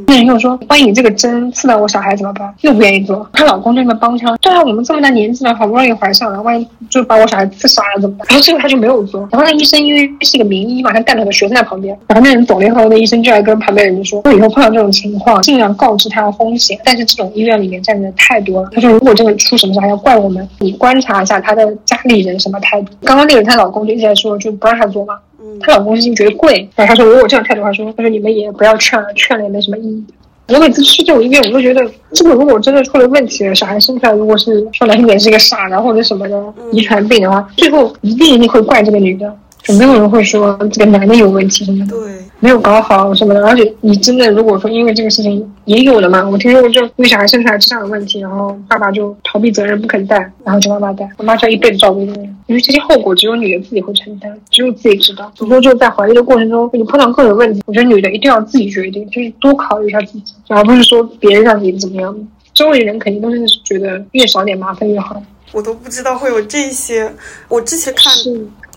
那人又说万一你这个针刺到我小孩怎么办？又不愿意做。她老公在那边帮腔，对啊，我们这么大年纪了，好不容易怀上了，万一就把我小孩刺杀了怎么办？然后最后他就没有做。然后那医生因为是一个名医嘛，他带了个学生在旁边，然后那人走了以后，那医生就来跟旁边人说，我以后碰到这种情况，尽量告知他的风险。但是这种医院里面站的太多了，他说如果这个出什么事还要怪我们，你观察一下他的家里人什么态度。刚刚那个人她老公就一直在说，就不让她做嘛。她老公是觉得贵，然后她说如果这样态度的话，说她说你们也不要劝了，劝了也没什么意义。我每次去这种医院，我都觉得这个如果真的出了问题了，小孩生出来如果是说难听点是一个傻的或者什么的遗传病的话，最后一定一定会怪这个女的，就没有人会说这个男的有问题什么的。对，没有搞好什么的，而且你真的如果说因为这个事情也有的嘛，我听说过就因为小孩生出来智商有问题，然后爸爸就逃避责任不肯带，然后就妈妈带，妈妈就要一辈子照顾一个人，因为这些后果只有女的自己会承担，只有自己知道。所以说就在怀孕的过程中，你碰到各种问题，我觉得女的一定要自己决定，就是多考虑一下自己，而不是说别人让你怎么样。周围人肯定都是觉得越少点麻烦越好。我都不知道会有这些。我之前看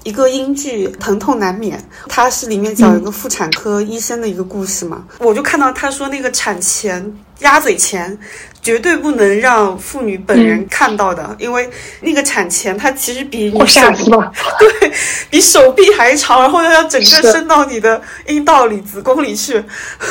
一个英剧《疼痛难免》，它是里面讲一个妇产科医生的一个故事嘛，我就看到他说那个产前鸭嘴钳绝对不能让妇女本人看到的，因为那个产钳它其实比你我手吓死了。对比手臂还长，然后又要整个伸到你的阴道里、子宫里去，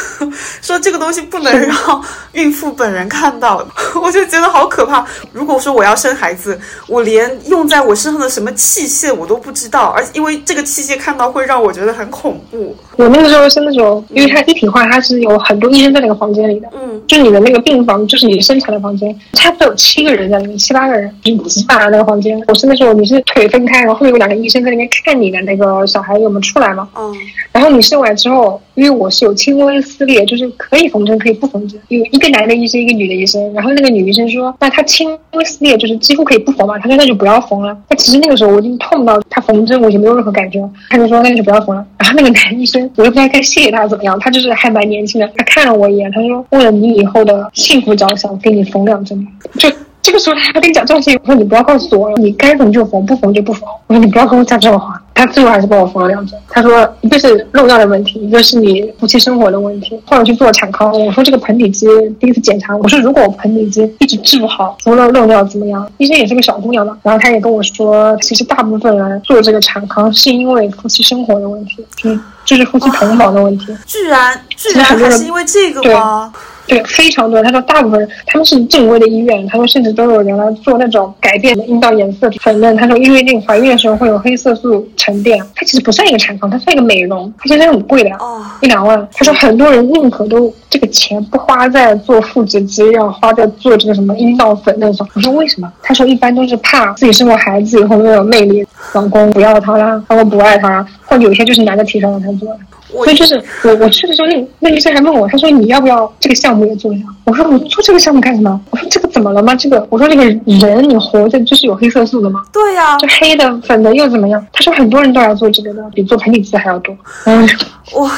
说这个东西不能让孕妇本人看到，我就觉得好可怕。如果说我要生孩子，我连用在我身上的什么器械我都不知道，而因为这个器械看到会让我觉得很恐怖。我那个时候是那种，因为它一体化，它是有很多医生在那个房间里的。嗯就你的那个病房，就是你生产的房间，差不多有七个人在里面，七八个人，你挤满了那个房间。我是那时候你是腿分开，然后后面有两个医生在那边看你的那个小孩有没有出来嘛。嗯然后你生完之后，因为我是有轻微撕裂，就是可以缝针可以不缝针，有一个男的医生，一个女的医生。然后那个女医生说，那她轻微撕裂就是几乎可以不缝嘛，她说那就不要缝了。那其实那个时候我已经痛到她缝针我已经没有任何感觉了，她就说那就不要缝了。然后那个男医生，我就不知道该谢谢他怎么样，他就是还蛮年轻的，他看了我一眼，他说为了你以后的幸福着想，给你缝两针。就这个时候他还跟你讲这种事情，我说你不要告诉我，你该缝就缝，不缝就不缝。我说你不要跟我讲这种话。他最后还是帮我缝了两针。他说一个是漏尿的问题，一个是你夫妻生活的问题。后来去做产康，我说这个盆底肌第一次检查，我说如果我盆底肌一直治不好，除了漏尿怎么样？医生也是个小姑娘嘛，然后她也跟我说，其实大部分人做这个产康是因为夫妻生活的问题，就是就是夫妻同房的问题。居然居然还是因为这个吗？对，非常多。他说大部分人他们是正规的医院，他说甚至都有人来做那种改变阴道颜色粉嫩。他说因为那个怀孕的时候会有黑色素沉淀，它其实不算一个产康，它算一个美容，它其实很贵的，哦一两万。他说很多人宁可都这个钱不花在做腹直肌，要花在做这个什么阴道粉嫩上。我说为什么？他说一般都是怕自己生过孩子以后没有魅力，老公不要他啦，老公不爱他啦，或者有些就是男的提出来让他做的。我所以就是我我去的时候，那那医生还问我，他说你要不要这个项目也做一下？我说我做这个项目干什么？我说这个怎么了吗？这个我说这个人你活着就是有黑色素的吗？对呀、就黑的粉的又怎么样？他说很多人都来做这个的，比做盆底肌还要多。嗯，哇，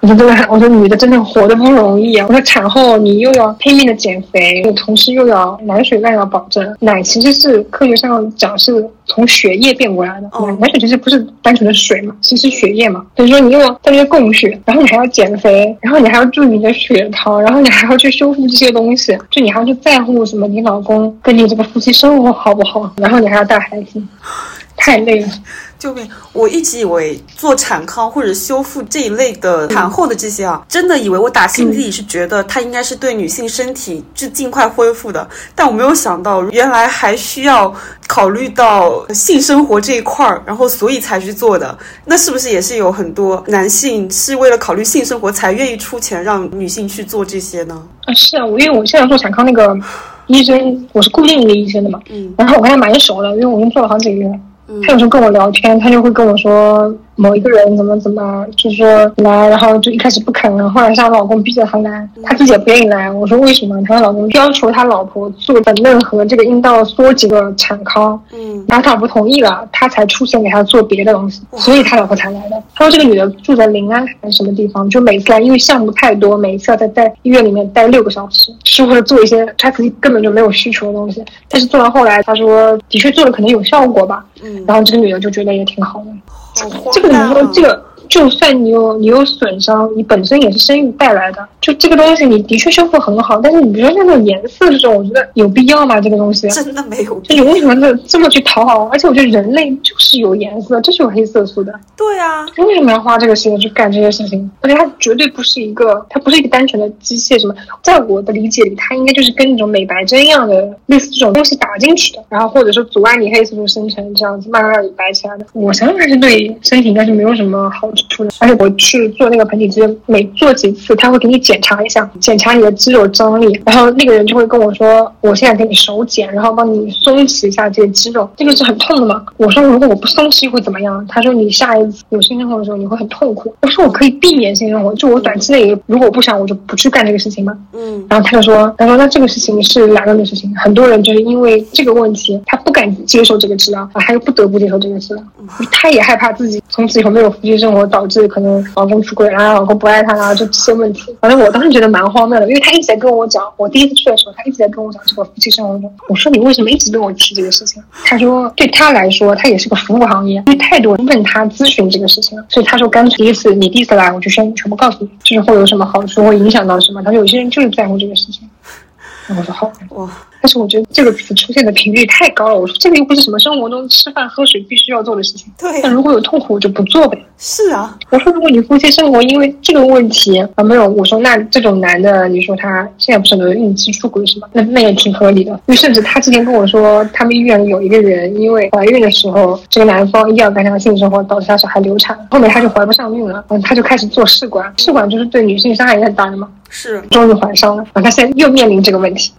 我说真的，我说女的真的活得不容易啊！我说产后你又要拼命的减肥，同时又要奶水量要保证。奶其实是科学上讲是从血液变过来的，奶奶水其实不是单纯的水嘛，其实是血液嘛。所以说你又要在那供血，然后你还要减肥，然后你还要注意你的血糖，然后你还要去修复这些东西，就你还要去在乎什么你老公跟你这个夫妻生活好不好，然后你还要带孩子。太累了，救命！我一直以为做产康或者修复这一类的产后的这些啊，真的以为我打心底里是觉得它应该是对女性身体是尽快恢复的，但我没有想到原来还需要考虑到性生活这一块儿，然后所以才去做的。那是不是也是有很多男性是为了考虑性生活才愿意出钱让女性去做这些呢？啊，是啊，我因为我现在做产康那个医生，我是固定一个医生的嘛，嗯，然后我跟他蛮熟的，因为我已经做了好几个月。他有时候跟我聊天，他就会跟我说。某一个人怎么怎么，就是说来，然后就一开始不肯，后来是她老公逼着她来，她自己也不愿意来。我说为什么？她老公要求她老婆做粉嫩和这个阴道缩紧的产康，嗯，然后她老婆同意了，他才出钱给他做别的东西，所以他老婆才来的。他说这个女的住在临安还是什么地方，就每次来，因为项目太多，每一次要在在医院里面待六个小时，是为了做一些他自己根本就没有需求的东西。但是做到后来，他说的确做的可能有效果吧，嗯，然后这个女的就觉得也挺好的。这个你说这个。就算你有你有损伤，你本身也是生育带来的。就这个东西，你的确修复很好，但是你比如说像那种颜色这种，我觉得有必要吗？这个东西真的没有。就你为什么这这么去讨好？而且我觉得人类就是有颜色，就是有黑色素的。对啊，你为什么要花这个时间去干这些事情？而且它绝对不是一个，它不是一个单纯的机械什么。在我的理解里，它应该就是跟那种美白针一样的，类似这种东西打进去的，然后或者说阻碍你黑色素生成，这样子慢慢让你白起来的。我想想还是对身体应该是没有什么好处。而且我去做那个盆底肌，每做几次，他会给你检查一下，检查你的肌肉张力，然后那个人就会跟我说，我现在给你手剪，然后帮你松弛一下这些肌肉，这个是很痛的嘛？我说如果我不松弛会怎么样？他说你下一次有性生活的时候你会很痛苦。我说我可以避免性生活，就我短期内如果我不想，我就不去干这个事情嘛。嗯，然后他就说，他说那这个事情是两个人的事情，很多人就是因为这个问题，他不敢接受这个治疗啊，他又不得不接受这个治疗，他也害怕自己从此以后没有夫妻生活导致。可能老公出轨啦，老公不爱她啦，就这些问题。反正我当时觉得蛮荒谬的，因为他一直在跟我讲，我第一次去的时候，他一直在跟我讲这个夫妻生活中。我说你为什么一直跟我提这个事情？他说对他来说，他也是个服务行业，因为太多人问他咨询这个事情了，所以他说干脆第一次你第一次来，我就先全部告诉你，就是会有什么好处，会影响到什么。他说有些人就是在乎这个事情。我说好哇。但是我觉得这个词出现的频率太高了。我说这个又不是什么生活中吃饭喝水必须要做的事情。对。那如果有痛苦，我就不做呗。是啊。我说如果你夫妻生活因为这个问题啊没有，我说那这种男的，你说他现在不是很多孕期出轨是吗？那那也挺合理的。因为甚至他之前跟我说，他们医院里有一个人因为怀孕的时候，这个男方一定要跟他性生活，导致他小孩流产，后面他就怀不上孕了，嗯，他就开始做试管。试管就是对女性伤害也很大的嘛。是。终于怀上了，啊，他现在又面临这个问题。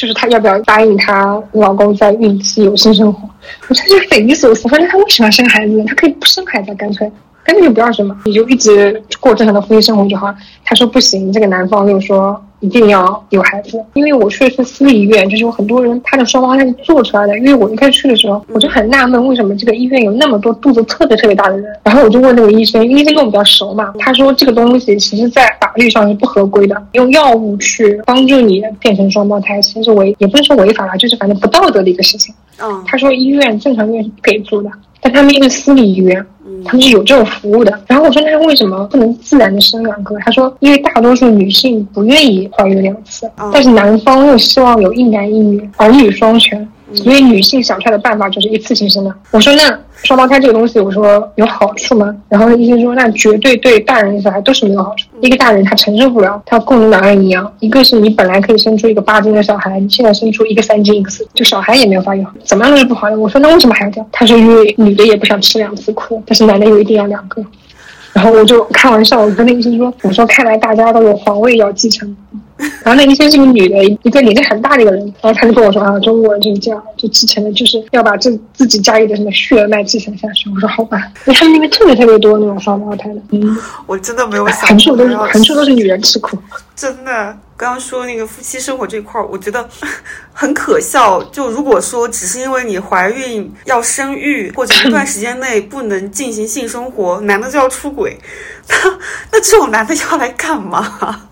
就是她要不要答应她老公在孕期有性生活？我真是匪夷所思。反正她为什么要生孩子？她可以不生孩子，干脆干脆就不要生嘛，你就一直过正常的夫妻生活就好。她说不行，这个男方又说。一定要有孩子，因为我去的是私立医院，就是有很多人他的双胞胎是做出来的。因为我一开始去的时候，我就很纳闷，为什么这个医院有那么多肚子特别特别大的人。然后我就问那个医生，医生跟我比较熟嘛，他说这个东西其实在法律上是不合规的，用药物去帮助你变成双胞胎，其实违也不是说违法了，就是反正不道德的一个事情。嗯，他说医院正常医院是不给做的，但他们因为私立医院。他们是有这种服务的，然后我说那为什么不能自然的生两个？他说因为大多数女性不愿意怀孕两次，但是男方又希望有一男一女，儿女双全。所以女性想出来的办法就是一次性生的。我说那双胞胎这个东西，我说有好处吗？然后医生说那绝对对大人小孩都是没有好处。一个大人他承受不了，他供应两个人营养。一个是你本来可以生出一个八斤的小孩，你现在生出一个三斤一个四，就小孩也没有发育好，怎么样都是不好的。我说那为什么还要这样？他说因为女的也不想吃两次苦，但是男的又一定要两个。然后我就开玩笑，我跟那医生说，我说看来大家都有皇位要继承。然后那医生是个女的，一个年纪很大的一个人，然后他就跟我说啊，中国人就是这样，就之前的就是要把自自己家里的什么血脉继承下去。我说好吧，因为他们那边特别特别多那种双胞胎的，嗯，我真的没有想横竖都是横竖都是女人吃苦。真的，刚刚说那个夫妻生活这块儿，我觉得很可笑。就如果说只是因为你怀孕要生育，或者一段时间内不能进行性生活，男的就要出轨，那那这种男的要来干嘛？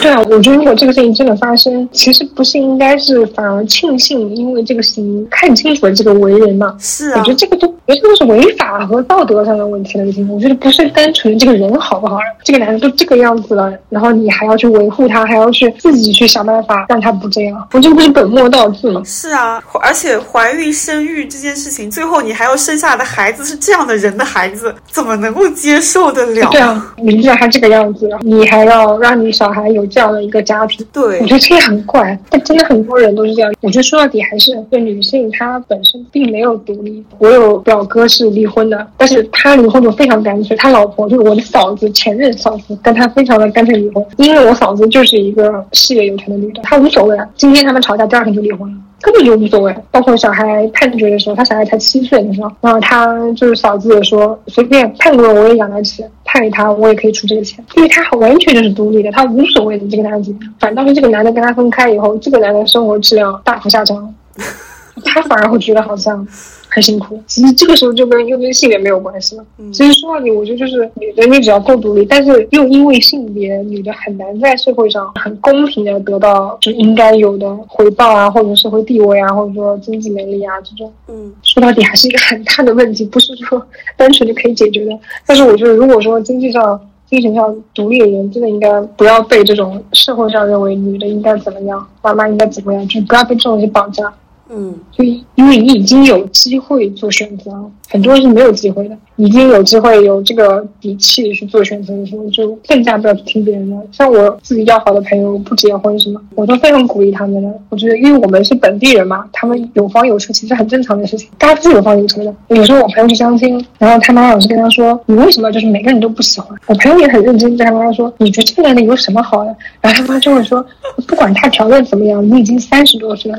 对啊，我觉得如果这个事情真的发生，其实不是应该是反而庆幸，因为这个事情看清楚了这个为人嘛。是啊我觉得，这个都，我觉得都是违法和道德上的问题了，已经。我觉得不是单纯这个人好不好，这个男的都这个样子了，然后你还要去维护他，还要去自己去想办法让他不这样，我这不是本末倒置吗？是啊，而且怀孕生育这件事情，最后你还要生下的孩子是这样的人的孩子，怎么能够接受得了？对啊，明知道他这个样子，你还要让你小孩有这样的一个家庭，对我觉得这也很怪，但真的很多人都是这样。我觉得说到底还是对女性她本身并没有独立。我有表哥是离婚的，但是他离婚就非常干脆，他老婆就是我的嫂子前任嫂子，跟他非常的干脆离婚，因为我嫂子就是一个事业有成的女的，她无所谓啊，今天他们吵架，第二天就离婚了。根本就无所谓，包括小孩判决的时候，他小孩才七岁的时候，然后他就是嫂子也说，随便判给我也养得起，判给他我也可以出这个钱，因为他完全就是独立的，他无所谓的这个男的怎么样，反倒是这个男的跟他分开以后，这个男的生活质量大幅下降，他反而会觉得好像很辛苦。其实这个时候就跟又跟性别没有关系了。其实说到底，我觉得就是女的，你只要够独立，但是又因为性别，女的很难在社会上很公平的得到就应该有的回报啊，或者社会地位啊，或者说经济能力啊这种。嗯，说到底还是一个很大的问题，不是说单纯就可以解决的。但是我觉得，如果说经济上、精神上独立的人，真的应该不要被这种社会上认为女的应该怎么样，妈妈应该怎么样，就不要被这种东西绑架。嗯，就因为你已经有机会做选择，很多人是没有机会的。已经有机会有这个底气去做选择的时候，就更加不要去听别人的。像我自己要好的朋友不结婚什么，我都非常鼓励他们的。我觉得，因为我们是本地人嘛，他们有房有车其实很正常的事情，大家都是有房有车的。有时候我朋友去相亲，然后他妈老是跟他说：“你为什么就是每个人都不喜欢？”我朋友也很认真跟他妈说：“你觉得这个男的有什么好的？”然后他妈就会说：“不管他条件怎么样，你已经三十多岁了。”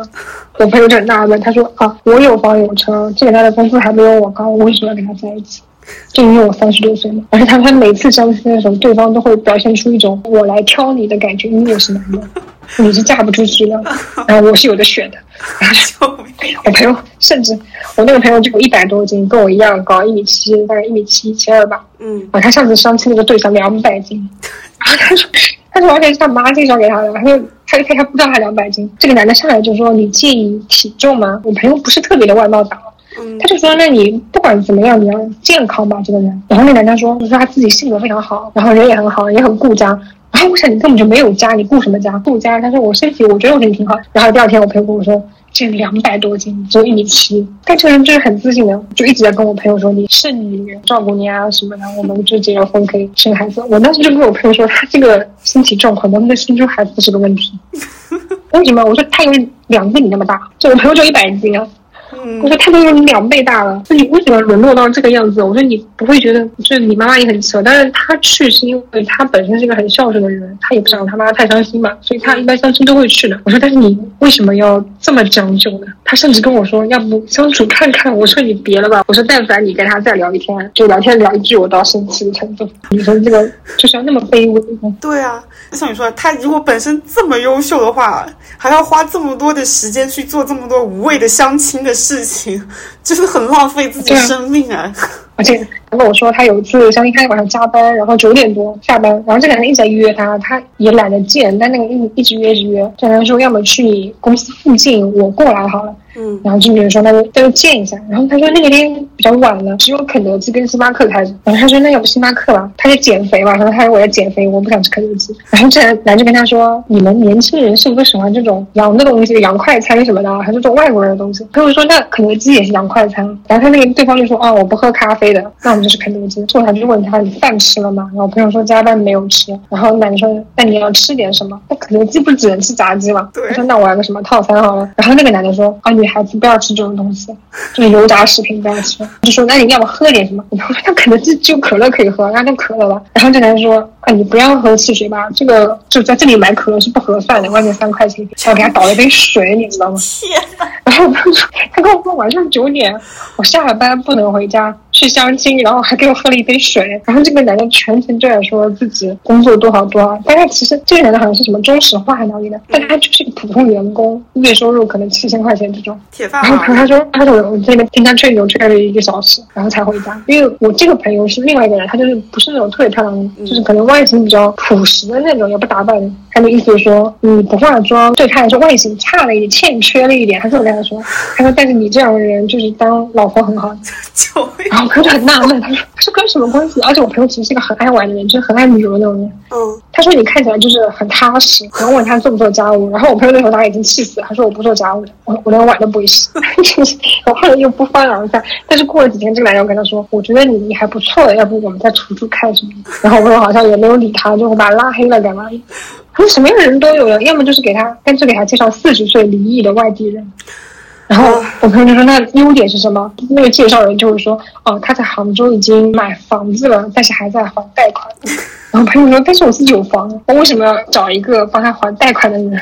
我朋友就很纳闷，他说：“啊，我有房有车，这个男的工资还没有我高，我为什么要跟他在一起？”就因为我三十六岁嘛，而且他他每次相亲的时候，对方都会表现出一种我来挑你的感觉，因为我是男的，你是嫁不出去的，然后我是有的选的。然后！我朋友甚至我那个朋友就有一百多斤，跟我一样高，一米七，大概一米七一千二吧。嗯，啊，他上次相亲那个对象两百斤，然后他说，他说而且是他妈介绍给他的，他就他就他不知道他两百斤，这个男的上来就说你介意体重吗？我朋友不是特别的外貌党。嗯他就说：“那你不管怎么样，你要健康吧，这个人。”然后那男的说：“就说他自己性格非常好，然后人也很好，也很顾家。”然后我想你根本就没有家，你顾什么家？顾家。他说：“我身体，我觉得我身体挺好。”然后第二天我朋友跟我说：“这两百多斤，只有一米七。”但这个人就是很自信的，就一直在跟我朋友说：“你剩女照顾你啊什么的，我们就结了婚可以生孩子。”我当时就跟我朋友说：“他这个身体状况能不能生出孩子是个问题。”为什么？我说他有两个你那么大，就我朋友就一百斤啊。我说他都有你两倍大了，那你为什么沦落到这个样子？我说你不会觉得，就是你妈妈也很扯，但是他去是因为他本身是一个很孝顺的人，他也不想他妈太伤心嘛，所以他一般相亲都会去的。我说但是你为什么要这么将就呢？他甚至跟我说要不相处看看。我说你别了吧，我说但凡你跟他再聊一天，就聊天聊一句，我都要生气的程度。你说这个就是要那么卑微？对啊，就像你说，他如果本身这么优秀的话，还要花这么多的时间去做这么多无谓的相亲的事事情，就是很浪费自己生命啊！而且他跟我说，他有一次相亲，他晚上加班，然后九点多下班，然后这两天一直在约他，他也懒得见，但那个一一直约一直约。这男的说，要么去你公司附近，我过来好了。嗯然后这女人说，那就那就见一下。然后他说那个天比较晚了，只有肯德基跟星巴克开着。然后他说那要不星巴克吧，他在减肥嘛，然后他说我在减肥，我不想吃肯德基。然后这男就跟他说，你们年轻人是不是喜欢这种洋的东西，洋快餐什么的，还是这种外国人的东西？他就说那肯德基也是洋快餐。然后他那个对方就说哦我不喝咖啡的，那我们就是肯德基。后来就问他你饭吃了吗？然后朋友说加班没有吃。然后男的说那你要吃点什么？那肯德基不是只能吃炸鸡吗？他说那我要个什么套餐好了。然后那个男的说啊你女孩子不要吃这种东西，就是油炸食品不要吃。就说那你要不喝点什么？我 说那可能就只有可乐可以喝，那就可乐吧。然后这男的说啊，你不要喝汽水吧，这个就在这里买可乐是不合算的，外面三块钱。我给他倒了一杯水，你知道吗？天，然后他说，他跟我说晚上九点我下了班不能回家去相亲，然后还给我喝了一杯水。然后这个男的全程就在说自己工作多少多好，但他其实这个男的好像是什么中石化那里的，但他就是个普通员工，月收入可能七千块钱这种。铁饭然后。他说，他说我这边听他吹牛吹了一个小时，然后才回家。因为我这个朋友是另外一个人，他就是不是那种特别漂亮的，就是可能外形比较朴实的那种，也不打扮。他的意思是说，你不化妆对他来说外形差了一点，欠缺了一点。他这么跟他说，他说但是你这样的人就是当老婆很好。救命！然后我就很纳闷，他说这跟什么关系？而且我朋友其实是一个很爱玩的人，就是很爱旅游那种人。嗯，他说你看起来就是很踏实，然后问他做不做家务，然后我朋友那时候他已经气死了，他说我不做家务的，我我连碗都不会洗，就是我后来又不欢而散。但是过了几天，这个男人跟他说，我觉得你你还不错，要不我们再处处看什么的。然后我朋友好像也没有理他，就我把他拉黑了干嘛？他说什么样的人都有的，要么就是给他干脆给他介绍四十岁离异的外地人。然后我朋友就说：“那优点是什么？”那个介绍人就会说：“哦，他在杭州已经买房子了，但是还在还贷款。”然后朋友说：“但是我自己有房，我为什么要找一个帮他还贷款的人？”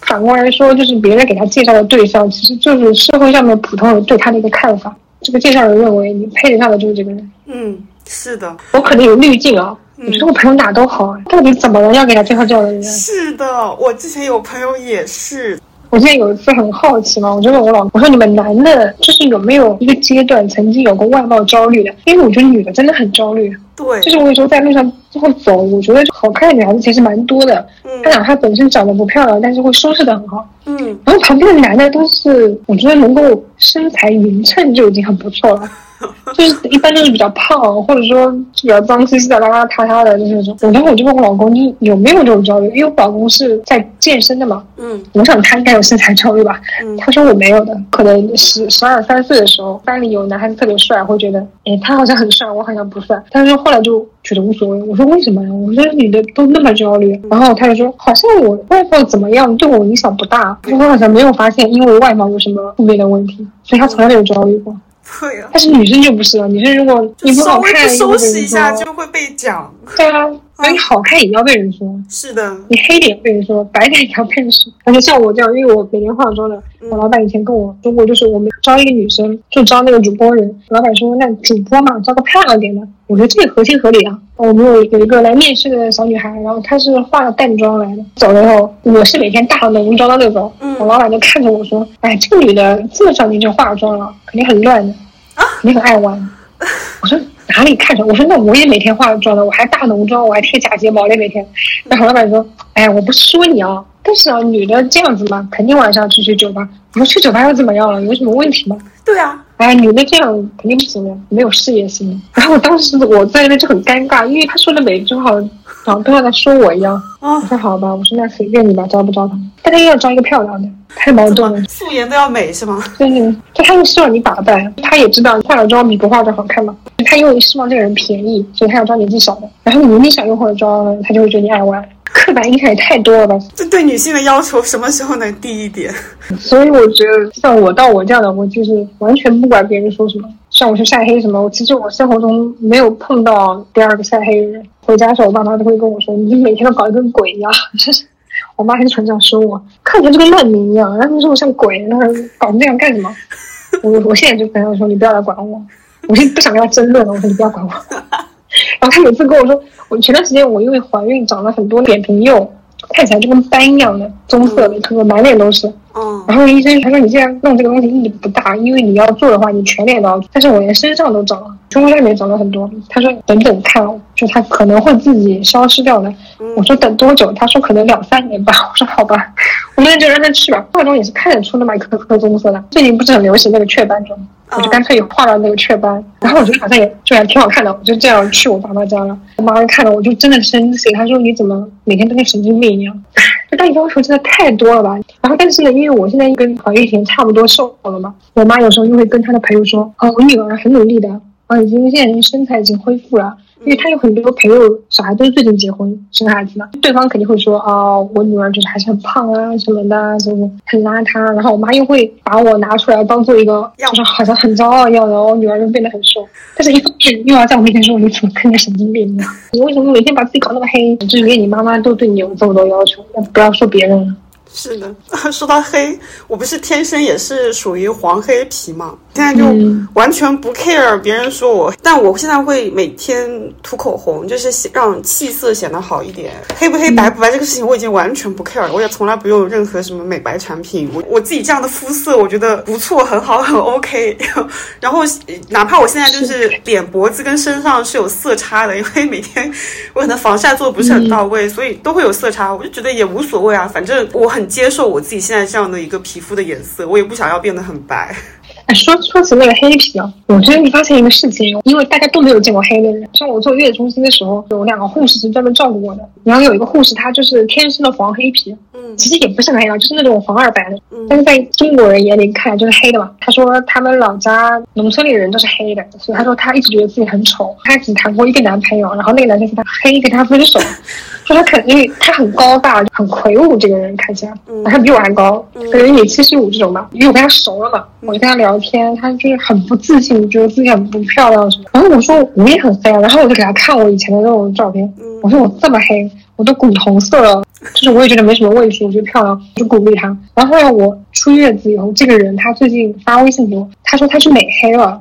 反过来说，就是别人给他介绍的对象，其实就是社会上面普通人对他的一个看法。这个介绍人认为你配得上的就是这个人。嗯，是的，我可能有滤镜啊，我觉得我朋友哪都好啊，到底怎么了要给他介绍这样的人？是的，我之前有朋友也是，我现在有一次很好奇嘛，我就问我老公，我说你们男的，就是有没有一个阶段曾经有过外貌焦虑的？因为我觉得女的真的很焦虑。对，就是我有时候在路上之后走，我觉得好看的女孩子其实蛮多的，嗯她哪怕本身长得不漂亮，但是会收拾的很好。嗯，然后旁边的男的都是，我觉得能够身材匀称就已经很不错了。就是一般都是比较胖，或者说比较脏兮兮的、邋邋遢遢的，就是那种。然后我就问我老公，你有没有这种焦虑？因为我老公是在健身的嘛，嗯，我想他应该有身材焦虑吧。嗯他说我没有的，可能十十二三岁的时候，班里有男孩子特别帅，会觉得，哎，他好像很帅，我好像不帅。但是后来就觉得无所谓。我说为什么呀？我说女的都那么焦虑。然后他就说，好像我外貌怎么样对我影响不大，我好像没有发现因为外貌有什么负面的问题，所以他从来没有焦虑过。对啊，但是女生就不是了，女生如果你不稍微不好看，收拾一下就会被讲。对啊，那你好看也要被人说。是的，你黑点被人说，白点也要被人说。而且像我这样，因为我每天化妆的，我老板以前跟我说过，就是我们招一个女生，就招那个主播人。老板说，那主播嘛，招个漂亮点的。我觉得这也合情合理啊。我们有有一个来面试的小女孩，然后她是化了淡妆来的。走的时候，我是每天大浓妆的那种。嗯我老板就看着我说，哎，这个女的这么小年纪就化妆了，肯定很乱的，肯定很爱玩。我说哪里看着？我说那我也每天化妆的，我还大浓妆，我还贴假睫毛嘞每天。然后老板说，哎，我不是说你啊，但是啊，女的这样子嘛，肯定晚上出去酒吧。我说去酒吧又怎么样了？有什么问题吗？对啊，哎，女的这样肯定不行的，没有事业心。然后我当时我在那边就很尴尬，因为他说的每一句话好像都像在说我一样。啊我，说好吧，我说那随便你吧，招不招他？但他又要招一个漂亮的，太矛盾了。素颜都要美是吗？就是，就他又希望你打扮，他也知道化了妆比不化妆好看嘛，他又希望这个人便宜，所以他要招年纪小的。然后你明明想用化了妆，他就会觉得你爱玩。刻板印象也太多了吧？这对女性的要求什么时候能低一点？所以我觉得，像我到我这样的，我就是完全不管别人说什么。像我去晒黑什么，我其实我生活中没有碰到第二个晒黑的人。回家的时候，我爸妈都会跟我说：“你每天都搞得跟鬼一样。”就是我妈很喜欢这样说我，看起来就跟难民一样，然后说我像鬼，然后搞成这样干什么？我我现在就跟他说：“你不要来管我。”我现在不想跟他争论了，我说：“你不要管我。”然后他每次跟我说，我前段时间我因为怀孕长了很多扁平疣，看起来就跟斑一样的棕色的，可能满脸都是。嗯，然后医生他说你这样弄这个东西意义不大，因为你要做的话，你全脸都要做。但是我连身上都长了，胸部上面长了很多。他说等等看，就他可能会自己消失掉的。我说等多久？他说可能两三年吧。我说好吧，我那就让他去吧。化妆也是看得出那么，一颗颗棕色的。最近不是很流行那个雀斑妆，我就干脆也化了那个雀斑。然后我觉得好像也就还挺好看的，我就这样去我爸妈家了。我妈看了我就真的生气，她说你怎么每天都跟神经病一样？就但要求真的太多了吧？然后但是呢，因为我现在跟黄玉婷差不多瘦了嘛，我妈有时候就会跟她的朋友说，哦，我女儿很努力的，啊，已经现在身材已经恢复了，因为他有很多朋友小孩都是最近结婚生孩子嘛，对方肯定会说啊，我女儿就是还是很胖啊什么的，什么很邋遢。然后我妈又会把我拿出来当做一个，就是好像很骄傲一样的，我女儿就变得很瘦。但是一方面又要在我面前说你怎么跟个神经病一样，你为什么每天把自己搞那么黑？就是连你妈妈都对你有这么多要求，那不要说别人了。是的，说到黑，我不是天生也是属于黄黑皮嘛，现在就完全不 care 别人说我，但我现在会每天涂口红，就是让气色显得好一点。黑不黑白不白这个事情我已经完全不 care 了，我也从来不用任何什么美白产品。我我自己这样的肤色，我觉得不错，很好，很 OK。然后哪怕我现在就是脸脖子跟身上是有色差的，因为每天我可能防晒做的不是很到位，所以都会有色差。我就觉得也无所谓啊，反正我很。接受我自己现在这样的一个皮肤的颜色，我也不想要变得很白。哎，说说起那个黑皮啊，我最近发现一个事情，因为大家都没有见过黑的人。像我做月子中心的时候，有两个护士是专门照顾我的。然后有一个护士，她就是天生的黄黑皮，嗯，其实也不是很黑啊，就是那种黄二白的。嗯，但是在中国人眼里看来就是黑的嘛。她说他们老家农村里的人都是黑的，所以她说她一直觉得自己很丑。她只谈过一个男朋友，然后那个男生是她黑，跟她分手。说他肯定他很高大，很魁梧，这个人看起来，他比我还高，可能一米七十五这种吧。因为我跟他熟了嘛，我就跟他聊天，他就是很不自信，觉得自己很不漂亮什么。然后我说我也很黑啊，然后我就给他看我以前的那种照片，我说我这么黑，我都古铜色了，就是我也觉得没什么问题，我觉得漂亮，就鼓励他。然后后来我出月子以后，这个人他最近发微信给我，他说他是美黑了。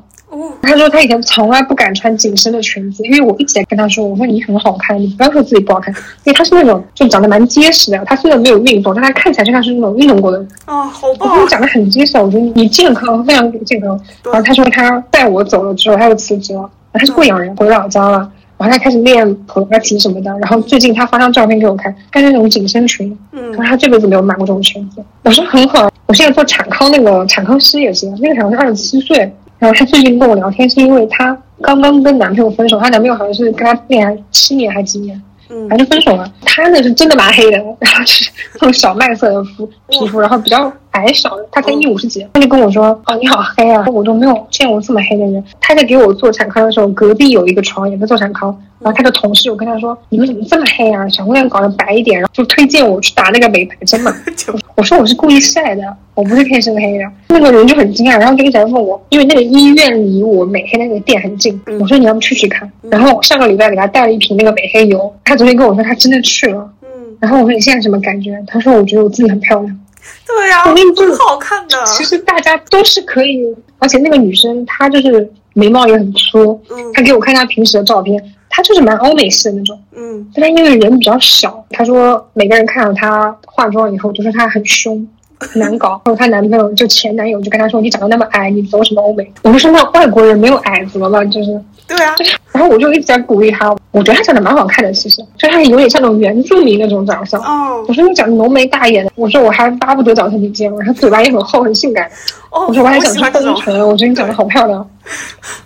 他说他以前从来不敢穿紧身的裙子，因为我一直在跟他说，我说你很好看，你不要说自己不好看，因为他是那种就长得蛮结实的，他虽然没有运动，但他看起来就像是那种运动过的。哦，好棒！我跟你长得很结实，我觉得你健康，非常健康。然后他说他带我走了之后，他就辞职了，他是贵阳人，回老家了，然后他开始练普拉提什么的。然后最近他发张照片给我看，穿那种紧身裙，嗯，他说他这辈子没有买过这种裙子。我说很好，我现在做产康那个产康师也是，那个产康是二十七岁。然后她最近跟我聊天，是因为她刚刚跟男朋友分手，她男朋友好像是跟她恋爱七年还几年，嗯，反正分手了。她那是真的蛮黑的，然后是那种小麦色的肤皮肤，然后比较矮小的，她才一五十几，他就跟我说：“哦，你好黑啊！”我都没有见过这么黑的人。他在给我做产康的时候，隔壁有一个床也在做产康。然后他的同事，我跟他说：“你们怎么这么黑啊？小姑娘搞得白一点。”然后就推荐我去打那个美白针嘛。我说我是故意晒的，我不是天生黑的。那个人就很惊讶，然后就一直在问我，因为那个医院离我美黑那个店很近。我说你要不去去看？然后上个礼拜给他带了一瓶那个美黑油，他昨天跟我说他真的去了。嗯。然后我说你现在什么感觉？他说我觉得我自己很漂亮。对呀，我很好看的。其实大家都是可以，而且那个女生她就是眉毛也很粗。嗯。她给我看她平时的照片。她就是蛮欧美式的那种，嗯，但她因为人比较小，她说每个人看到她化妆以后，都说她很凶，很难搞。然后她男朋友就前男友就跟她说：“你长得那么矮，你走什么欧美？”我就说：“那外国人没有矮怎么办？”就是对啊，然后我就一直在鼓励她。我觉得她长得蛮好看的，其实就她有点像那种原住民那种长相。哦，我说你长得浓眉大眼的，我说我还巴不得长成你这样。然后嘴巴也很厚，很性感。哦，我说我还想去丰唇，我觉得你长得好漂亮。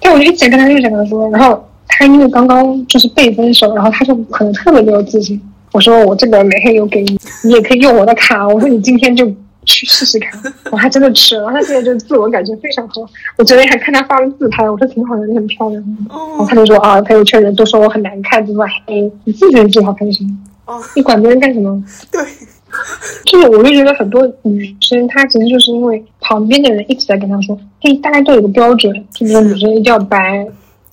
但我就一直跟她一直跟她说，然后。她因为刚刚就是被分手，然后她就可能特别没有自信。我说我这个美黑油给你，你也可以用我的卡。我说你今天就去试试看。我还真的吃了，他现在就自我感觉非常好。我昨天还看他发了自拍，我说挺好的，你很漂亮。然后他就说啊，朋友圈人都说我很难看，这么黑，你自己觉得自己好看就行。哦，你管别人干什么？对，就是我就觉得很多女生她其实就是因为旁边的人一直在跟她说，就是大家都有个标准，就比如说女生一定要白。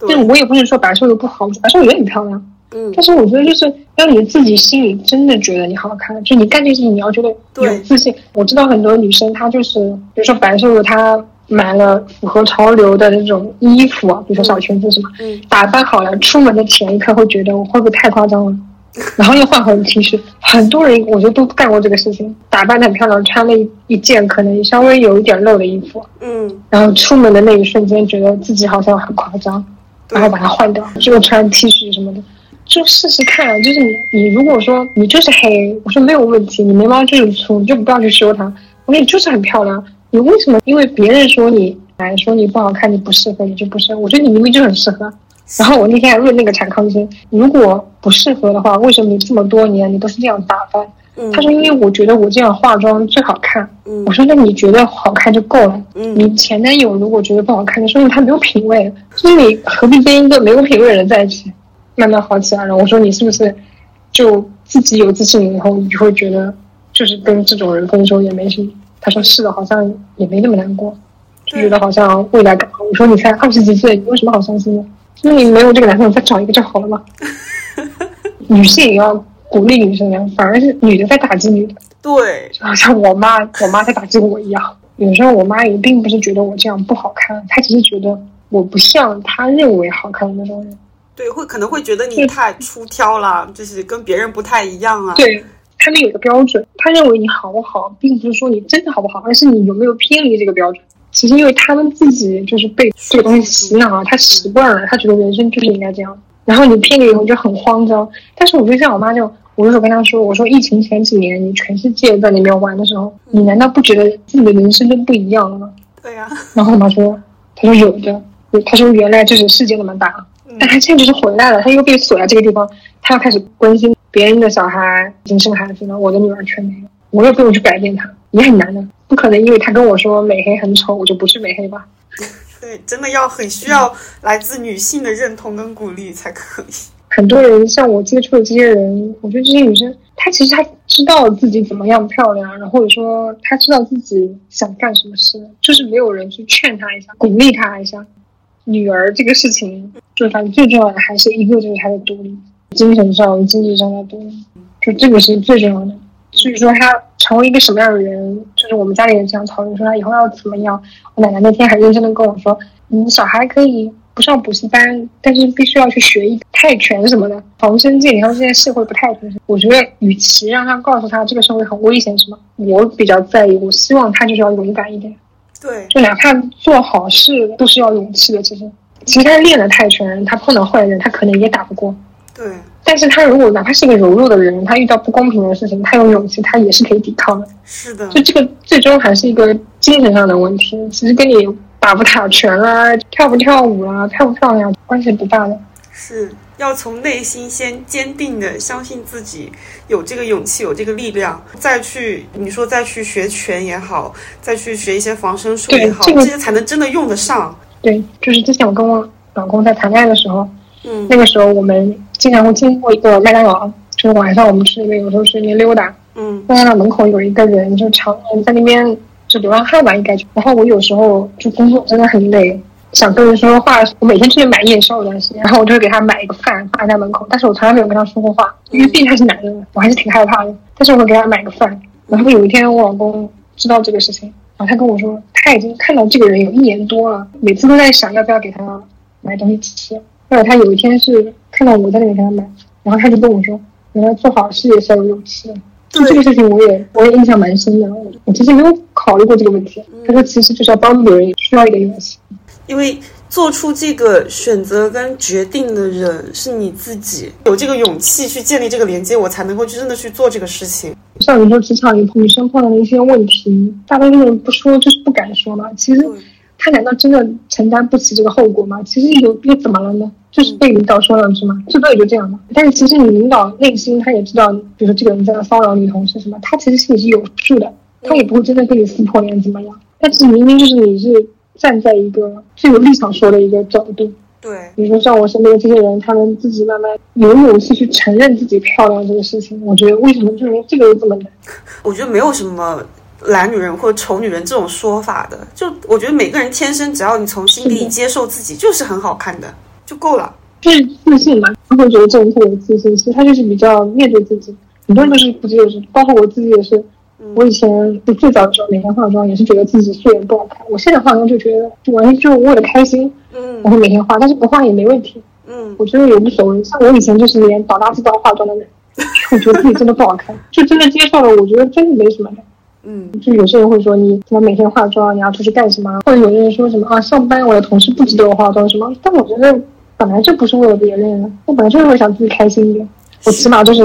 但我也不是说白瘦的不好，白瘦也很漂亮。嗯，但是我觉得就是当你自己心里真的觉得你好看，就你干这些事情你要觉得有自信。我知道很多女生她就是，比如说白瘦的她买了符合潮流的那种衣服，比如说小裙子什么，嗯，打扮好了，出门的前一刻会觉得我会不会太夸张了，然后又换回 T 恤。很多人我觉得都干过这个事情，打扮的很漂亮，穿了一一件可能稍微有一点露的衣服，嗯，然后出门的那一瞬间觉得自己好像很夸张。然后把它换掉，就穿 T 恤什么的，就试试看。就是你，你如果说你就是黑，我说没有问题，你眉毛就是粗，你就不要去修它。我说你就是很漂亮，你为什么？因为别人说你哎说你不好看，你不适合，你就不适合。我觉得你明明就很适合。然后我那天还问那个产康医生，如果不适合的话，为什么你这么多年你都是这样打扮？他说：“因为我觉得我这样化妆最好看。”我说：“那你觉得好看就够了。你前男友如果觉得不好看，说明他没有品味。所以你何必跟一个没有品味的人在一起？慢慢好起来了。我说你是不是就自己有自信以后，你就会觉得就是跟这种人分手也没什么？他说是的，好像也没那么难过，就觉得好像未来更好。我说你才二十几岁，你有什么好伤心的？那你没有这个男朋友，再找一个就好了嘛。女性也要鼓励女生呀，反而是女的在打击女的，对，就好像我妈，我妈在打击我一样。有时候我妈也并不是觉得我这样不好看，她只是觉得我不像她认为好看的那种人。对，会可能会觉得你太出挑了，就是跟别人不太一样啊。对他们有个标准，他认为你好不好，并不是说你真的好不好，而是你有没有偏离这个标准。其实因为他们自己就是被这个东西洗脑了，他习惯了，他觉得人生就是应该这样。然后你偏离以后就很慌张。但是我觉得像我妈就，我有时候跟她说，我说疫情前几年你全世界在那边玩的时候，你难道不觉得自己的人生就不一样了吗？对呀、然后我妈说，她说有的，她说原来就是世界那么大，但他现在就是回来了，他又被锁在这个地方，他要开始关心别人的小孩已经生孩子了，我的女儿却没有，我又不用去改变他，也很难的，不可能因为他跟我说美黑很丑，我就不是美黑吧？对，真的要很需要来自女性的认同跟鼓励才可以。很多人像我接触的这些人，我觉得这些女生，她其实她知道自己怎么样漂亮，然后或者说她知道自己想干什么事，就是没有人去劝她一下，鼓励她一下。女儿这个事情，就反正最重要的还是一个就是她的独立，精神上、经济上的独立，就这个是最重要的。至于说她成为一个什么样的人，就是我们家里人这样讨论说她以后要怎么样。我奶奶那天还认真的跟我说，你小孩可以不上补习班，但是必须要去学一泰拳什么的，防身健。你看现在社会不太平，我觉得与其让他告诉他这个社会很危险什么，我比较在意，我希望他就是要勇敢一点，对，就哪怕做好事都是要勇气的。其实，其实他练了泰拳，他碰到坏人，他可能也打不过。对，但是他如果哪怕是个柔弱的人，他遇到不公平的事情，他有勇气，他也是可以抵抗的。是的，就这个最终还是一个精神上的问题，其实跟你打不打拳啊、跳不跳舞啊、漂不漂亮关系不大的。是要从内心先坚定的相信自己有这个勇气，有这个力量，再去你说再去学拳也好，再去学一些防身术也好，这个这些才能真的用得上。对，就是之前我跟我老公在谈恋爱的时候，嗯那个时候我们经常会经过一个麦当劳，就是晚上我们去那边有时候去那边溜达，嗯麦当劳门口有一个人就常年在那边就流浪汉吧，应该就。然后我有时候就工作真的很累，想跟人说说话，我每天出去买夜宵有段时间，然后我就会给他买一个饭放在门口，但是我从来没有跟他说过话，因为毕竟他是男人，我还是挺害怕的。但是我会给他买个饭。然后有一天我老公知道这个事情，然后他跟我说他已经看到这个人有一年多了，每次都在想要不要给他买东西吃。后来他有一天是看到我在那里给他买，然后他就跟我说，原来做好事也是要有勇气的。就这个事情，我也我也印象蛮深的。我我其实没有考虑过这个问题。他说，其实就是要帮助别人，也需要一点勇气。因为做出这个选择跟决定的人是你自己，有这个勇气去建立这个连接，我才能够真的去做这个事情。像你说职场里女生碰到的一些问题，大多数人不说就是不敢说嘛。其实对他难道真的承担不起这个后果吗？其实有又怎么了呢？就是被领导说两句嘛，最多也就这样嘛。但是其实你领导内心他也知道，比如说这个人在骚扰女同事什么，他其实心里是有数的，他也不会真的跟你撕破脸怎么样。但是明明就是你是站在一个最有立场说的一个角度，对，比如说像我身边的这些人，他们自己慢慢有勇气去承认自己漂亮这个事情，我觉得为什么就连这个都这么难？我觉得没有什么懒女人或者丑女人这种说法的，就我觉得每个人天生只要你从心底里接受自己，就是很好看的就够了。就是自信嘛，他会觉得这人特别自信，其实他就是比较面对自己。很多人都是不接受，包括我自己也是。我以前就最早的时候每天化妆，也是觉得自己素颜不好看。我现在化妆就觉得，就完全就是为了开心，嗯我会每天化，但是不化也没问题。嗯，我觉得也无所谓。像我以前就是连倒垃圾都要化妆的人，我觉得自己真的不好看，就真的接受了。我觉得真的没什么的。嗯，就有些人会说你怎么每天化妆，你要出去干什么？或者有些人说什么啊，上班我的同事不值得我化妆什么？但我觉得本来就不是为了别人，我本来就是会想自己开心一点。我起码就是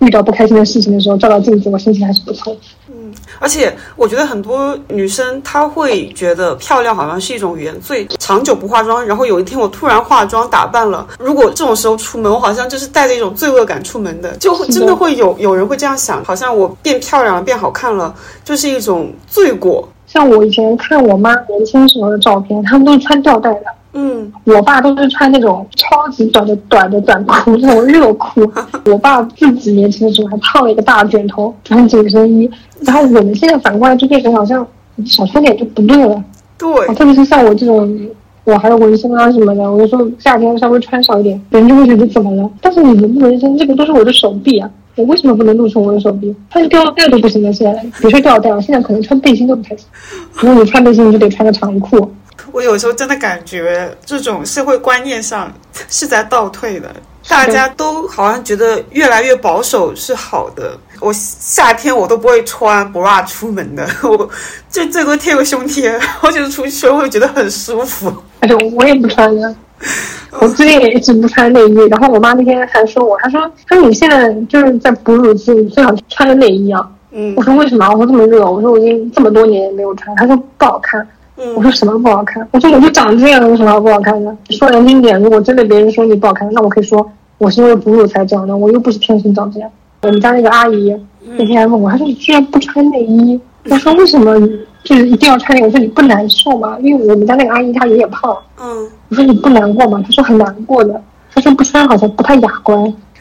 遇到不开心的事情的时候，照照镜子，我心情还是不错。嗯而且我觉得很多女生她会觉得漂亮好像是一种原罪，长久不化妆，然后有一天我突然化妆打扮了，如果这种时候出门，我好像就是带着一种罪恶感出门的，就会真的会有有人会这样想，好像我变漂亮了，变好看了，就是一种罪过。像我以前看我妈年轻时候的照片，她们都是穿吊带的，嗯，我爸都是穿那种超级短的短的短裤，那种热裤。我爸自己年轻的时候还烫了一个大卷头，穿紧身衣。然后我们现在反过来就变成好像少穿点就不对了。对，特别是像我这种，我还有纹身啊什么的，我就说夏天稍微穿少一点，别人就会觉得怎么了？但是你纹不纹身，这个都是我的手臂啊，我为什么不能露出我的手臂？穿吊带都不行了，现在别说吊带了，现在可能穿背心都不太行。如果你穿背心，你就得穿个长裤。我有时候真的感觉这种社会观念上是在倒退的，大家都好像觉得越来越保守是好的。我夏天我都不会穿 bra 出门的，我就最多贴个胸贴，我觉得出去我会觉得很舒服。而且我也不穿呀，我最近也一直不穿内衣。然后我妈那天还说我，她说她说你现在就是在哺乳期，你最好穿个内衣啊。嗯我说为什么？我说这么热，我说我已经这么多年没有穿。她说不好看。我嗯，说什么不好看？我说我就长这样，有什么好不好看的？说难听点，如果真的别人说你不好看，那我可以说我是因为哺乳才长的，我又不是天生长这样。我们家那个阿姨那天还问我，她说你居然不穿内衣？我说为什么就是一定要穿那个？我说你不难受吗？因为我们家那个阿姨她有点胖。嗯，我说你不难过吗？她说很难过的。她说不穿好像不太雅观。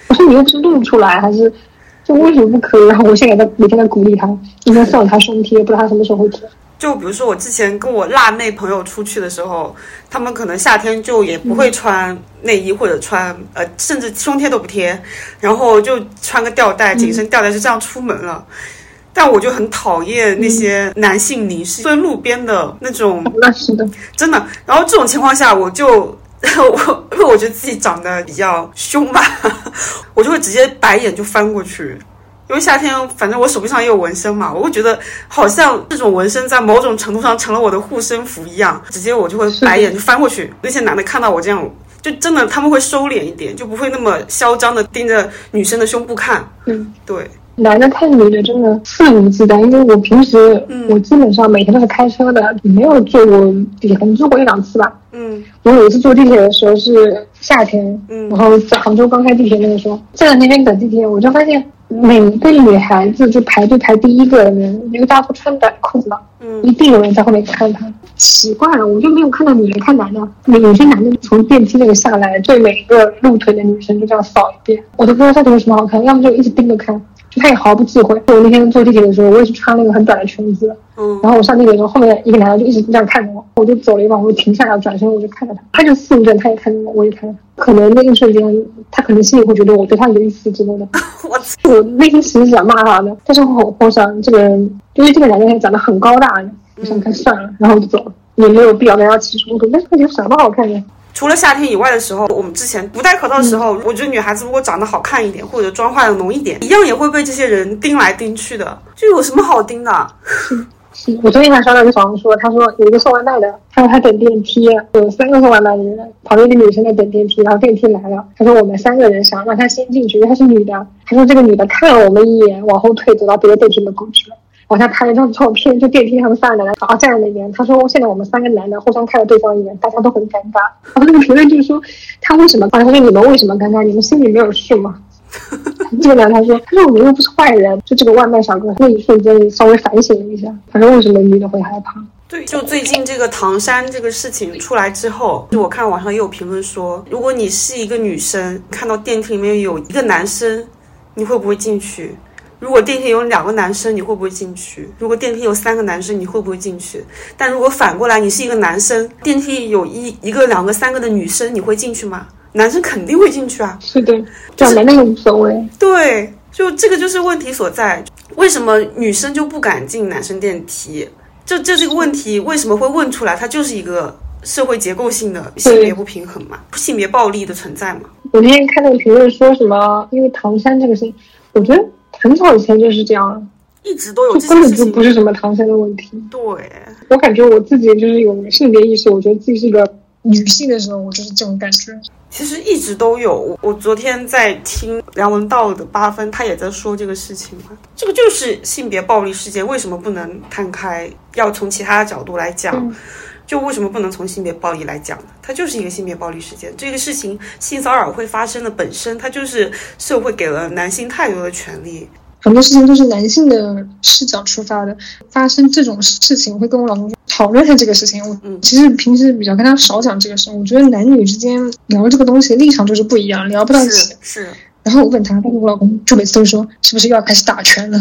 我说你又不是露出来，还是就为什么不可以？然后我现在在每天在鼓励她，今天送她胸贴，不知道她什么时候会贴。就比如说我之前跟我辣妹朋友出去的时候，他们可能夏天就也不会穿内衣或者穿呃，甚至胸贴都不贴，然后就穿个吊带、紧身吊带就这样出门了。但我就很讨厌那些男性凝视，在路边的那种，那是的，真的。然后这种情况下，我就我因为我觉得自己长得比较凶吧，我就会直接白眼就翻过去。因为夏天，反正我手臂上也有纹身嘛，我会觉得好像这种纹身在某种程度上成了我的护身符一样，直接我就会白眼就翻过去。那些男的看到我这样，就真的他们会收敛一点，就不会那么嚣张的盯着女生的胸部看。嗯，对，男的看女的真的肆无忌惮，因为我平时、嗯我基本上每天都是开车的，没有坐过地铁，可能坐过一两次吧。嗯我有一次坐地铁的时候是夏天，嗯然后在杭州刚开地铁那个时候，站在那边等地铁，我就发现每一个女孩子就排队排第一个的人，因为大家都穿短裤子嘛，嗯。一定有人在后面看她。奇怪了，我就没有看到女人看男的，有些男的从电梯那个下来，对每一个露腿的女生就这样扫一遍，我都不知道到底有什么好看，要么就一直盯着看，就他也毫不忌讳。我那天坐地铁的时候，我也是穿了一个很短的裙子，嗯然后我上地铁的时候，后面一个男的就一直这样看着我，我就走了一会，我就停下来，转身我就看着他，他就肆无忌惮，他也看着我，我也看着他。可能那一瞬间，他可能心里会觉得我对他有意思之类的。我操我内心其实想骂他的，但是我我想这个人，因为这个男的长得很高大，我想看算了，然后我就走了，也没有必要跟他起冲突。但是有什么好看的？除了夏天以外的时候，我们之前不戴口罩的时候，我觉得女孩子如果长得好看一点，或者妆化的浓一点，一样也会被这些人盯来盯去的。这有什么好盯的？是 我昨天还刷到一个小红书，他说有一个送外卖的，他说他等电梯，有三个送外卖的人，旁边一个女生在等电梯，然后电梯来了，他说我们三个人想让她先进去，因为她是女的，他说这个女的看了我们一眼，往后退，走到别的电梯门口去了。往下拍了一张照片，就电梯他们三个男的，然后站在那边。他说现在我们三个男的互相看了对方一眼，大家都很尴尬。然后那个评论就说他为什么？他说你们为什么尴尬？你们心里没有数吗？这个男的他说他说我们又不是坏人，就这个外卖小哥那一瞬间稍微反省了一下，他说为什么女的会害怕？对，就最近这个唐山这个事情出来之后，就我看网上也有评论说，如果你是一个女生，看到电梯里面有一个男生，你会不会进去？如果电梯有两个男生，你会不会进去？如果电梯有三个男生，你会不会进去？但如果反过来，你是一个男生，电梯有一一个、两个、三个的女生，你会进去吗？男生肯定会进去啊。是的，长得那个无所谓。对，就这个就是问题所在。为什么女生就不敢进男生电梯？这这这个问题为什么会问出来？它就是一个社会结构性的性别不平衡嘛，性别暴力的存在嘛。我那天看那个评论说什么，因为唐山这个事情，我觉得很早以前就是这样了，一直都有就根本就。不是什么唐山的问题。对，我感觉我自己就是有性别意识，我觉得自己是个女性的时候，我就是这种感觉。其实一直都有。我我昨天在听梁文道的八分，他也在说这个事情嘛。这个就是性别暴力事件，为什么不能摊开？要从其他的角度来讲。嗯就为什么不能从性别暴力来讲呢？它就是一个性别暴力事件。这个事情性骚扰会发生的本身，它就是社会给了男性太多的权利。很多事情都是男性的视角出发的。发生这种事情，我会跟我老公讨论一下这个事情。我其实平时比较跟他少讲这个事，我觉得男女之间聊这个东西立场就是不一样，聊不到一起。是。然后我问他，但是我老公就每次都说，是不是又要开始打拳了？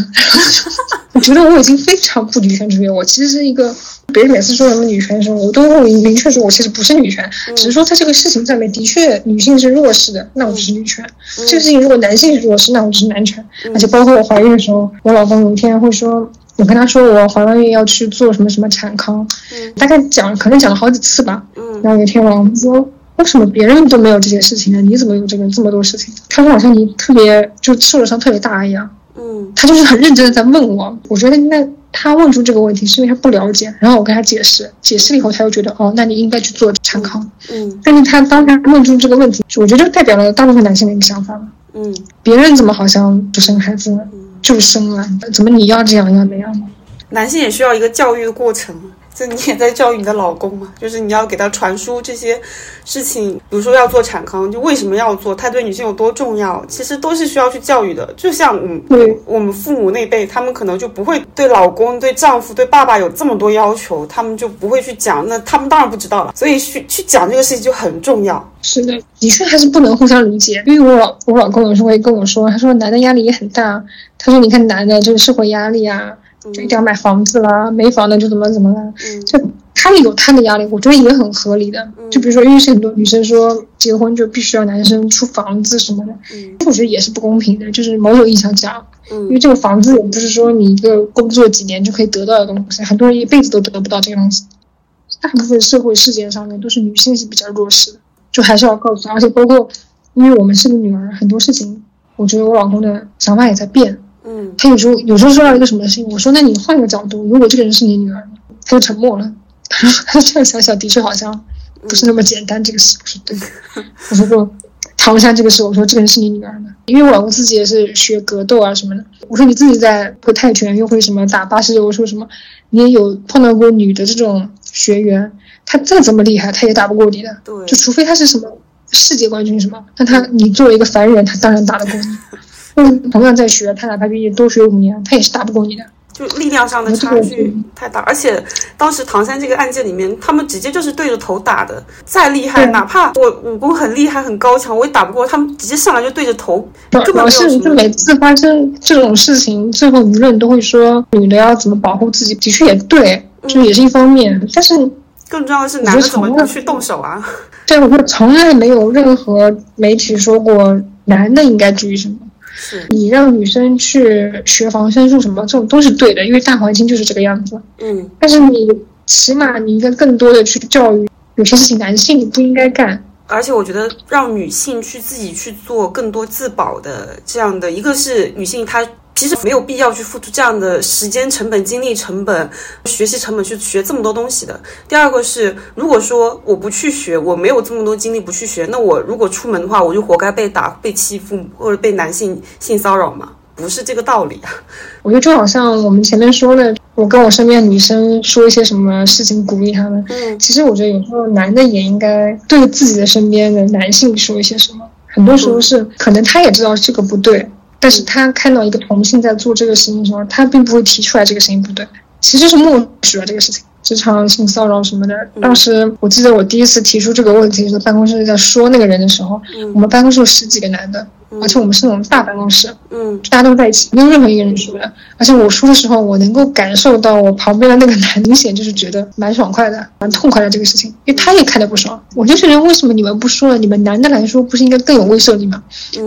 我觉得我已经非常不女权主义。我其实是一个，别人每次说什么女权的时候，我都会明确说，我其实不是女权，只是说在这个事情上面，的确女性是弱势的，那我就是女权。这个事情如果男性是弱势，那我就是男权。而且包括我怀孕的时候，我老公有一天会说，我跟他说我怀完孕要去做什么什么产康，大概讲可能讲了好几次吧。然后有一天我老公说。为什么别人都没有这些事情呢？你怎么有这个这么多事情？他说好像你特别就受了伤特别大一样。嗯，他就是很认真的在问我。我觉得那他问出这个问题是因为他不了解。然后我跟他解释，解释了以后他又觉得哦，那你应该去做产康。嗯，但是他当他问出这个问题，我觉得就代表了大部分男性的一个想法嘛。嗯，别人怎么好像不生孩子就生了？怎么你要这样要那样？男性也需要一个教育的过程。这你也在教育你的老公嘛？就是你要给他传输这些事情，比如说要做产康，就为什么要做，他对女性有多重要，其实都是需要去教育的。就像嗯，我们父母那辈，他们可能就不会对老公、对丈夫、对爸爸有这么多要求，他们就不会去讲。那他们当然不知道了，所以去去讲这个事情就很重要。是的，的确还是不能互相理解。因为我老我老公有时候会跟我说，他说男的压力也很大，他说你看男的就是社会压力啊。就一定要买房子啦，没房的就怎么怎么啦，就他们有他的压力，我觉得也很合理的。就比如说，因为是很多女生说结婚就必须要男生出房子什么的，我觉得也是不公平的。就是某种意义上讲，因为这个房子也不是说你一个工作几年就可以得到的东西，很多人一辈子都得不到这个东西。大部分社会事件上面都是女性是比较弱势的，就还是要告诉她。而且包括，因为我们是个女儿，很多事情，我觉得我老公的想法也在变。嗯，他有时候有时候说到一个什么事情，我说那你换个角度，如果这个人是你女儿呢？他就沉默了。他说他这样想想，的确好像不是那么简单。这个事我说对，我说过唐山这个事，我说这个人是你女儿吗，因为我老公自己也是学格斗啊什么的。我说你自己在会泰拳，又会什么打八十六，我说什么你也有碰到过女的这种学员，她再怎么厉害，她也打不过你的。对，就除非她是什么世界冠军什么，那她你作为一个凡人，她当然打得过你。同样在学，他哪怕比你多学五年，他也是打不过你的。就力量上的差距太大，而且当时唐山这个案件里面，他们直接就是对着头打的。再厉害，哪怕我武功很厉害、很高强，我也打不过他们。直接上来就对着头，主要是就每次发生这种事情，最后舆论都会说女的要怎么保护自己。的确也对，就也是一方面。但是更重要的是，男的怎么不去动手啊？对，我从来没有任何媒体说过男的应该注意什么。你让女生去学防身术什么，这种都是对的，因为大环境就是这个样子。嗯，但是你起码你应该更多的去教育，有些事情男性你不应该干。而且我觉得让女性去自己去做更多自保的这样的一个是女性她。其实没有必要去付出这样的时间成本、精力成本、学习成本去学这么多东西的。第二个是，如果说我不去学，我没有这么多精力不去学，那我如果出门的话，我就活该被打、被欺负或者被男性性骚扰嘛？不是这个道理啊！我觉得就好像我们前面说的，我跟我身边的女生说一些什么事情鼓励他们。嗯，其实我觉得有时候男的也应该对自己的身边的男性说一些什么。很多时候是可能他也知道这个不对。但是他看到一个同性在做这个事情的时候，他并不会提出来这个事情不对，其实是默许了这个事情。职场性骚扰什么的，当时我记得我第一次提出这个问题，是办公室在说那个人的时候，我们办公室有十几个男的，而且我们是那种大办公室，嗯，大家都在一起，没有任何一个人说的。而且我说的时候，我能够感受到我旁边的那个男，明显就是觉得蛮爽快的，蛮痛快的这个事情，因为他也看得不爽。我就觉得为什么你们不说了？你们男的来说不是应该更有威慑力吗？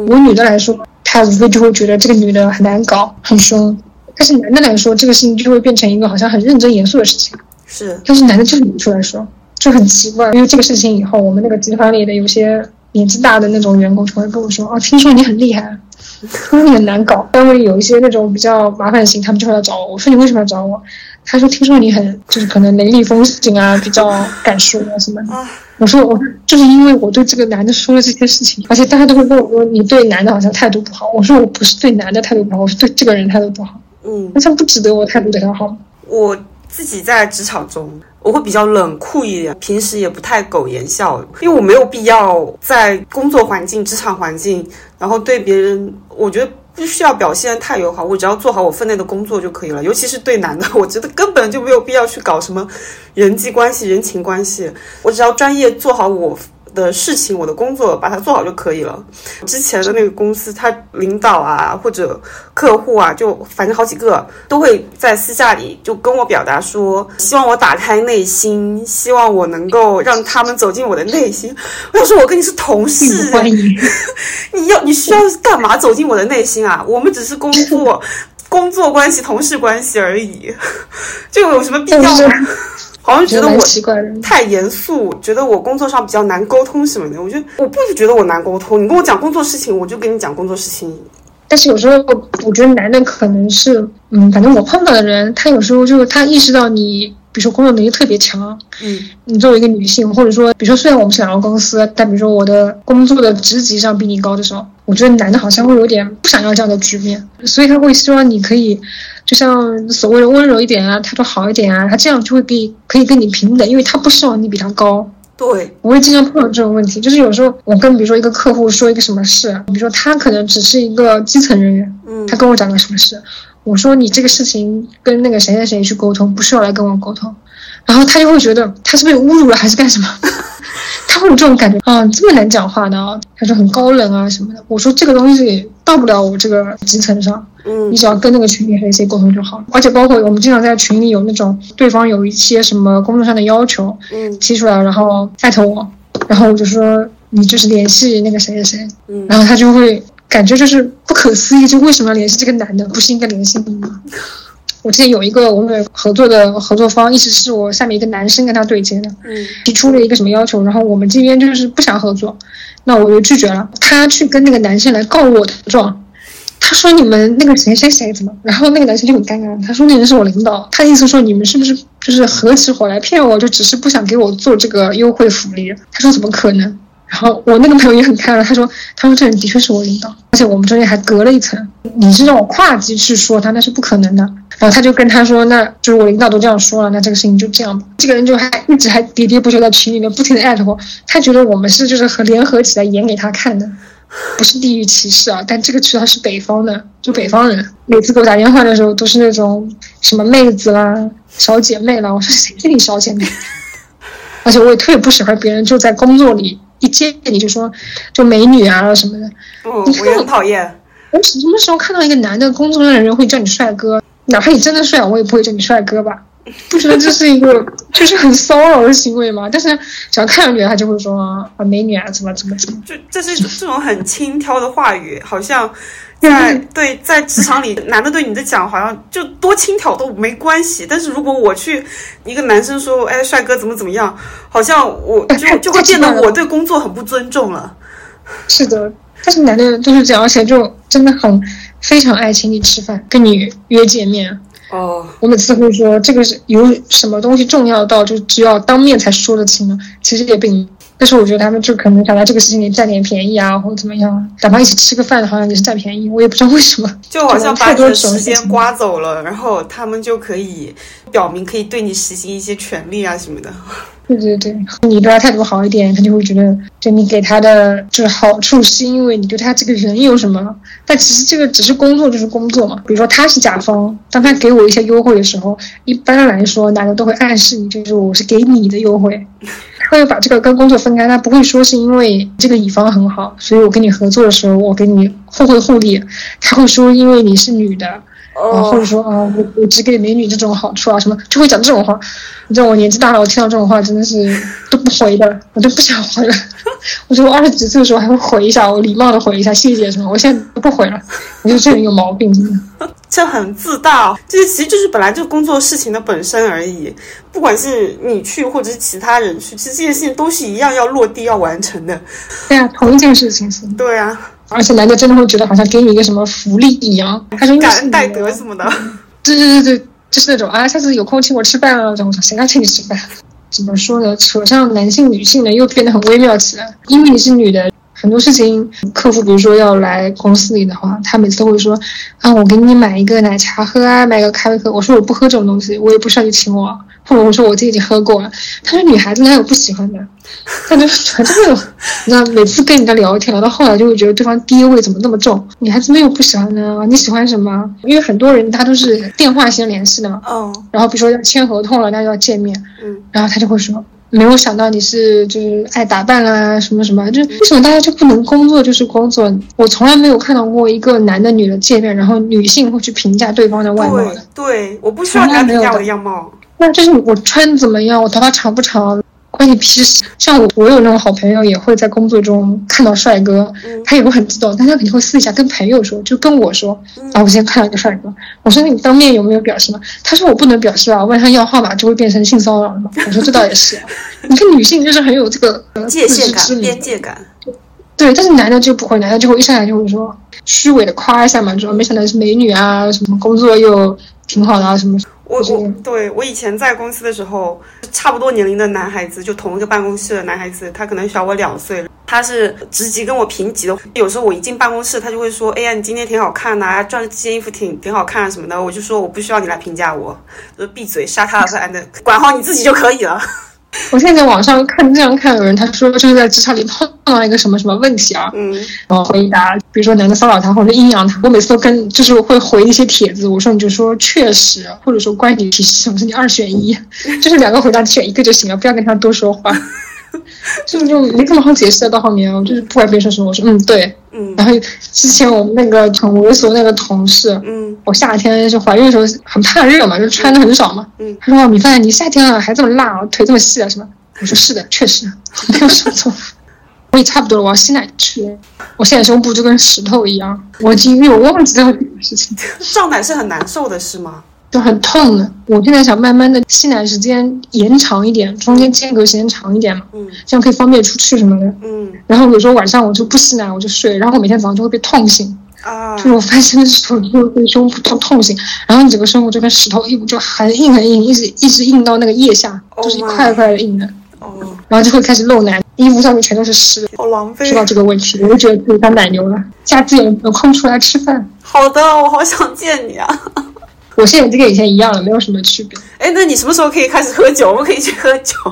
我女的来说。他无非就会觉得这个女的很难搞，很凶，但是男的来说，这个事情就会变成一个好像很认真严肃的事情。是，但是男的就是不出来说，就很奇怪。因为这个事情以后，我们那个集团里的有些年纪大的那种员工就会跟我说：“哦，听说你很厉害，说你很难搞。”单位有一些那种比较麻烦型，他们就会来找我。我说：“你为什么要找我？”他说：“听说你很就是可能雷厉风行啊，比较敢说啊什么的。”我说：“我就是因为我对这个男的说了这些事情，而且大家都会跟我说你对男的好像态度不好。”我说：“我不是对男的态度不好，我是对这个人态度不好。”嗯，那他不值得我态度对他好？我自己在职场中，我会比较冷酷一点，平时也不太苟言笑，因为我没有必要在工作环境、职场环境，然后对别人，我觉得。不需要表现太友好，我只要做好我分内的工作就可以了。尤其是对男的，我觉得根本就没有必要去搞什么人际关系、人情关系，我只要专业做好我。的事情，我的工作把它做好就可以了。之前的那个公司，他领导啊或者客户啊，就反正好几个都会在私下里就跟我表达说，希望我打开内心，希望我能够让他们走进我的内心。我想说，我跟你是同事，你要你需要干嘛走进我的内心啊？我们只是工作 工作关系、同事关系而已，这有什么必要吗？好像觉得我太严肃，觉得我工作上比较难沟通什么的。我觉得我不觉得我难沟通，你跟我讲工作事情，我就跟你讲工作事情。但是有时候我觉得男的可能是，嗯，反正我碰到的人，他有时候就他意识到你，比如说工作能力特别强，嗯，你作为一个女性，或者说，比如说虽然我们是两个公司，但比如说我的工作的职级上比你高的时候，我觉得男的好像会有点不想要这样的局面，所以他会希望你可以。就像所谓的温柔一点啊，态度好一点啊，他这样就会给可以跟你平等，因为他不希望你比他高。对，我会经常碰到这种问题，就是有时候我跟比如说一个客户说一个什么事，比如说他可能只是一个基层人员，嗯，他跟我讲个什么事，我说你这个事情跟那个谁谁谁去沟通，不需要来跟我沟通，然后他就会觉得他是被侮辱了还是干什么，他会有这种感觉啊，这么难讲话的，他说很高冷啊什么的，我说这个东西到不了我这个基层上。嗯，你只要跟那个群里谁谁沟通就好了。而且包括我们经常在群里有那种对方有一些什么工作上的要求，嗯，提出来，然后艾特我，然后我就说你就是联系那个谁谁谁，嗯，然后他就会感觉就是不可思议，就为什么要联系这个男的，不是应该联系你吗？我之前有一个我们合作的合作方，一直是我下面一个男生跟他对接的，嗯，提出了一个什么要求，然后我们这边就是不想合作，那我就拒绝了，他去跟那个男生来告我的状。他说你们那个谁谁谁怎么？然后那个男生就很尴尬。他说那人是我领导。他的意思说你们是不是就是合起伙来骗我？就只是不想给我做这个优惠福利。他说怎么可能？然后我那个朋友也很开朗，他说他说这人的确是我领导，而且我们中间还隔了一层。你是让我跨级去说他，那是不可能的。然后他就跟他说，那就是我领导都这样说了，那这个事情就这样吧。这个人就还一直还喋喋不休在群里面不停的艾特我，他觉得我们是就是和联合起来演给他看的。不是地域歧视啊，但这个渠道是北方的，就北方人，每次给我打电话的时候都是那种什么妹子啦、小姐妹啦，我说谁是你小姐妹？而且我也特别不喜欢别人就在工作里一见你就说就美女啊什么的。我也很讨厌。我什么时候看到一个男的工作上的人会叫你帅哥？哪怕你真的帅，我也不会叫你帅哥吧？不觉得这是一个就是很骚扰的行为吗？但是只要看上去，他就会说啊，美女啊，怎么怎么怎么。就这是这种很轻佻的话语，好像在对在职场里，男的对你的讲，好像就多轻佻都没关系。但是如果我去一个男生说，哎，帅哥怎么怎么样，好像我就就会变得我对工作很不尊重了。是的，但是男的就是这样，而且就真的很非常爱请你吃饭，跟你约见面。哦，我每次会说这个是有什么东西重要到就只要当面才说得清呢？其实也并，但是我觉得他们就可能想在这个事情里占点便宜啊，或者怎么样，哪怕一起吃个饭，好像也是占便宜。我也不知道为什么，就好像把你的 时间刮走了，然后他们就可以表明可以对你实行一些权利啊什么的。对对对，你对他态度好一点，他就会觉得，就你给他的就是好处，是因为你对他这个人有什么。但其实这个只是工作，就是工作嘛。比如说他是甲方，当他给我一些优惠的时候，一般来说，男的都会暗示你，就是我是给你的优惠，他会把这个跟工作分开，他不会说是因为这个乙方很好，所以我跟你合作的时候，我给你互惠互利。他会说，因为你是女的。啊，或者说啊，我我只给美女这种好处啊，什么就会讲这种话。你知道我年纪大了，我听到这种话真的是都不回的，我都不想回了。我说我二十几岁的时候还会回一下，我礼貌的回一下谢谢什么，我现在都不回了。我觉得这人有毛病，真的。这很自大，这其实就是本来就工作事情的本身而已。不管是你去或者是其他人去，其实这件事情都是一样要落地要完成的。对啊，同一件事情是。对啊。而且男的真的会觉得好像给你一个什么福利一样，他说感恩戴德什么的。对对对对，就是那种啊，下次有空请我吃饭啊，这种谁要请你吃饭？怎么说呢？扯上男性女性呢又变得很微妙起来。因为你是女的，很多事情客户比如说要来公司里的话，他每次都会说啊，我给你买一个奶茶喝啊，买个咖啡喝。我说我不喝这种东西，我也不需要你请我。或者我说我自己已经喝过了，他说女孩子哪有不喜欢的，他就 反正有，你知道每次跟人家聊天聊到后来就会觉得对方爹味怎么那么重，女孩子没有不喜欢的，你喜欢什么？因为很多人他都是电话先联系的嘛，哦，然后比如说要签合同了，那就要见面，嗯，然后他就会说。没有想到你是就是爱打扮啦，什么什么，就为什么大家就不能工作就是工作？我从来没有看到过一个男的女的见面，然后女性会去评价对方的外貌的。对，我不需要你来评价我的样貌。那就是我穿怎么样，我头发长不长。关你屁事！像我，我有那种好朋友，也会在工作中看到帅哥，他也会很激动，但他肯定会私底下跟朋友说，就跟我说啊，我今天看到一个帅哥。我说你当面有没有表示吗？他说我不能表示啊，问他要号码就会变成性骚扰了嘛。我说这倒也是，你看女性就是很有这个界限感、边界感。对，但是男的就不会，男的就会一上来就会说虚伪的夸一下嘛，说没想到是美女啊，什么工作又挺好的啊，什么。我我对我以前在公司的时候，差不多年龄的男孩子，就同一个办公室的男孩子，他可能小我两岁，他是职级跟我平级的。有时候我一进办公室，他就会说：“哎呀，你今天挺好看的，穿这件衣服挺挺好看什么的。”我就说：“我不需要你来评价我，就闭嘴，杀他的 and 管好你自己就可以了。” 我现在在网上看这样看有人，他说就是在职场里碰到一个什么什么问题啊，嗯，然后回答，比如说男的骚扰他或者阴阳他，我每次都跟就是会回一些帖子，我说你就说确实，或者说关你屁事，我说你二选一，就是两个回答选一个就行了，不要跟他多说话。是不是就没这么好解释到后面？我就是不管别人说什么，我说嗯对，嗯。然后之前我们那个很猥琐那个同事，嗯，我夏天就怀孕的时候很怕热嘛，就穿的很少嘛，嗯。他说米饭，你夏天了还这么辣，腿这么细啊什么？我说是的，确实没有什么错。我也差不多了，我要吸奶去。我现在胸部就跟石头一样，我已经有忘记了这个事情。胀奶是很难受的，是吗？就很痛的，我现在想慢慢的吸奶时间延长一点，中间间隔时间长一点嘛，嗯，这样可以方便出去什么的，嗯，然后有时候晚上我就不吸奶，我就睡，然后我每天早上就会被痛醒，啊，就是我发现的时候就会被胸部痛痛醒，然后你整个胸部就跟石头一就很硬很硬，一直一直硬到那个腋下，就是一块一块的硬的，哦，然后就会开始漏奶，衣服上面全都是湿，好狼狈。知道这个问题，我就觉得自己当奶牛了，下次有有空出来吃饭。好的，我好想见你啊。我现在就跟以前一样了，没有什么区别。哎，那你什么时候可以开始喝酒？我们可以去喝酒。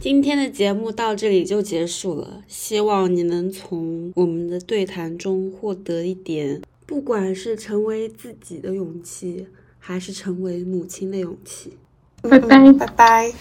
今天的节目到这里就结束了，希望你能从我们的对谈中获得一点，不管是成为自己的勇气，还是成为母亲的勇气。拜拜，拜拜。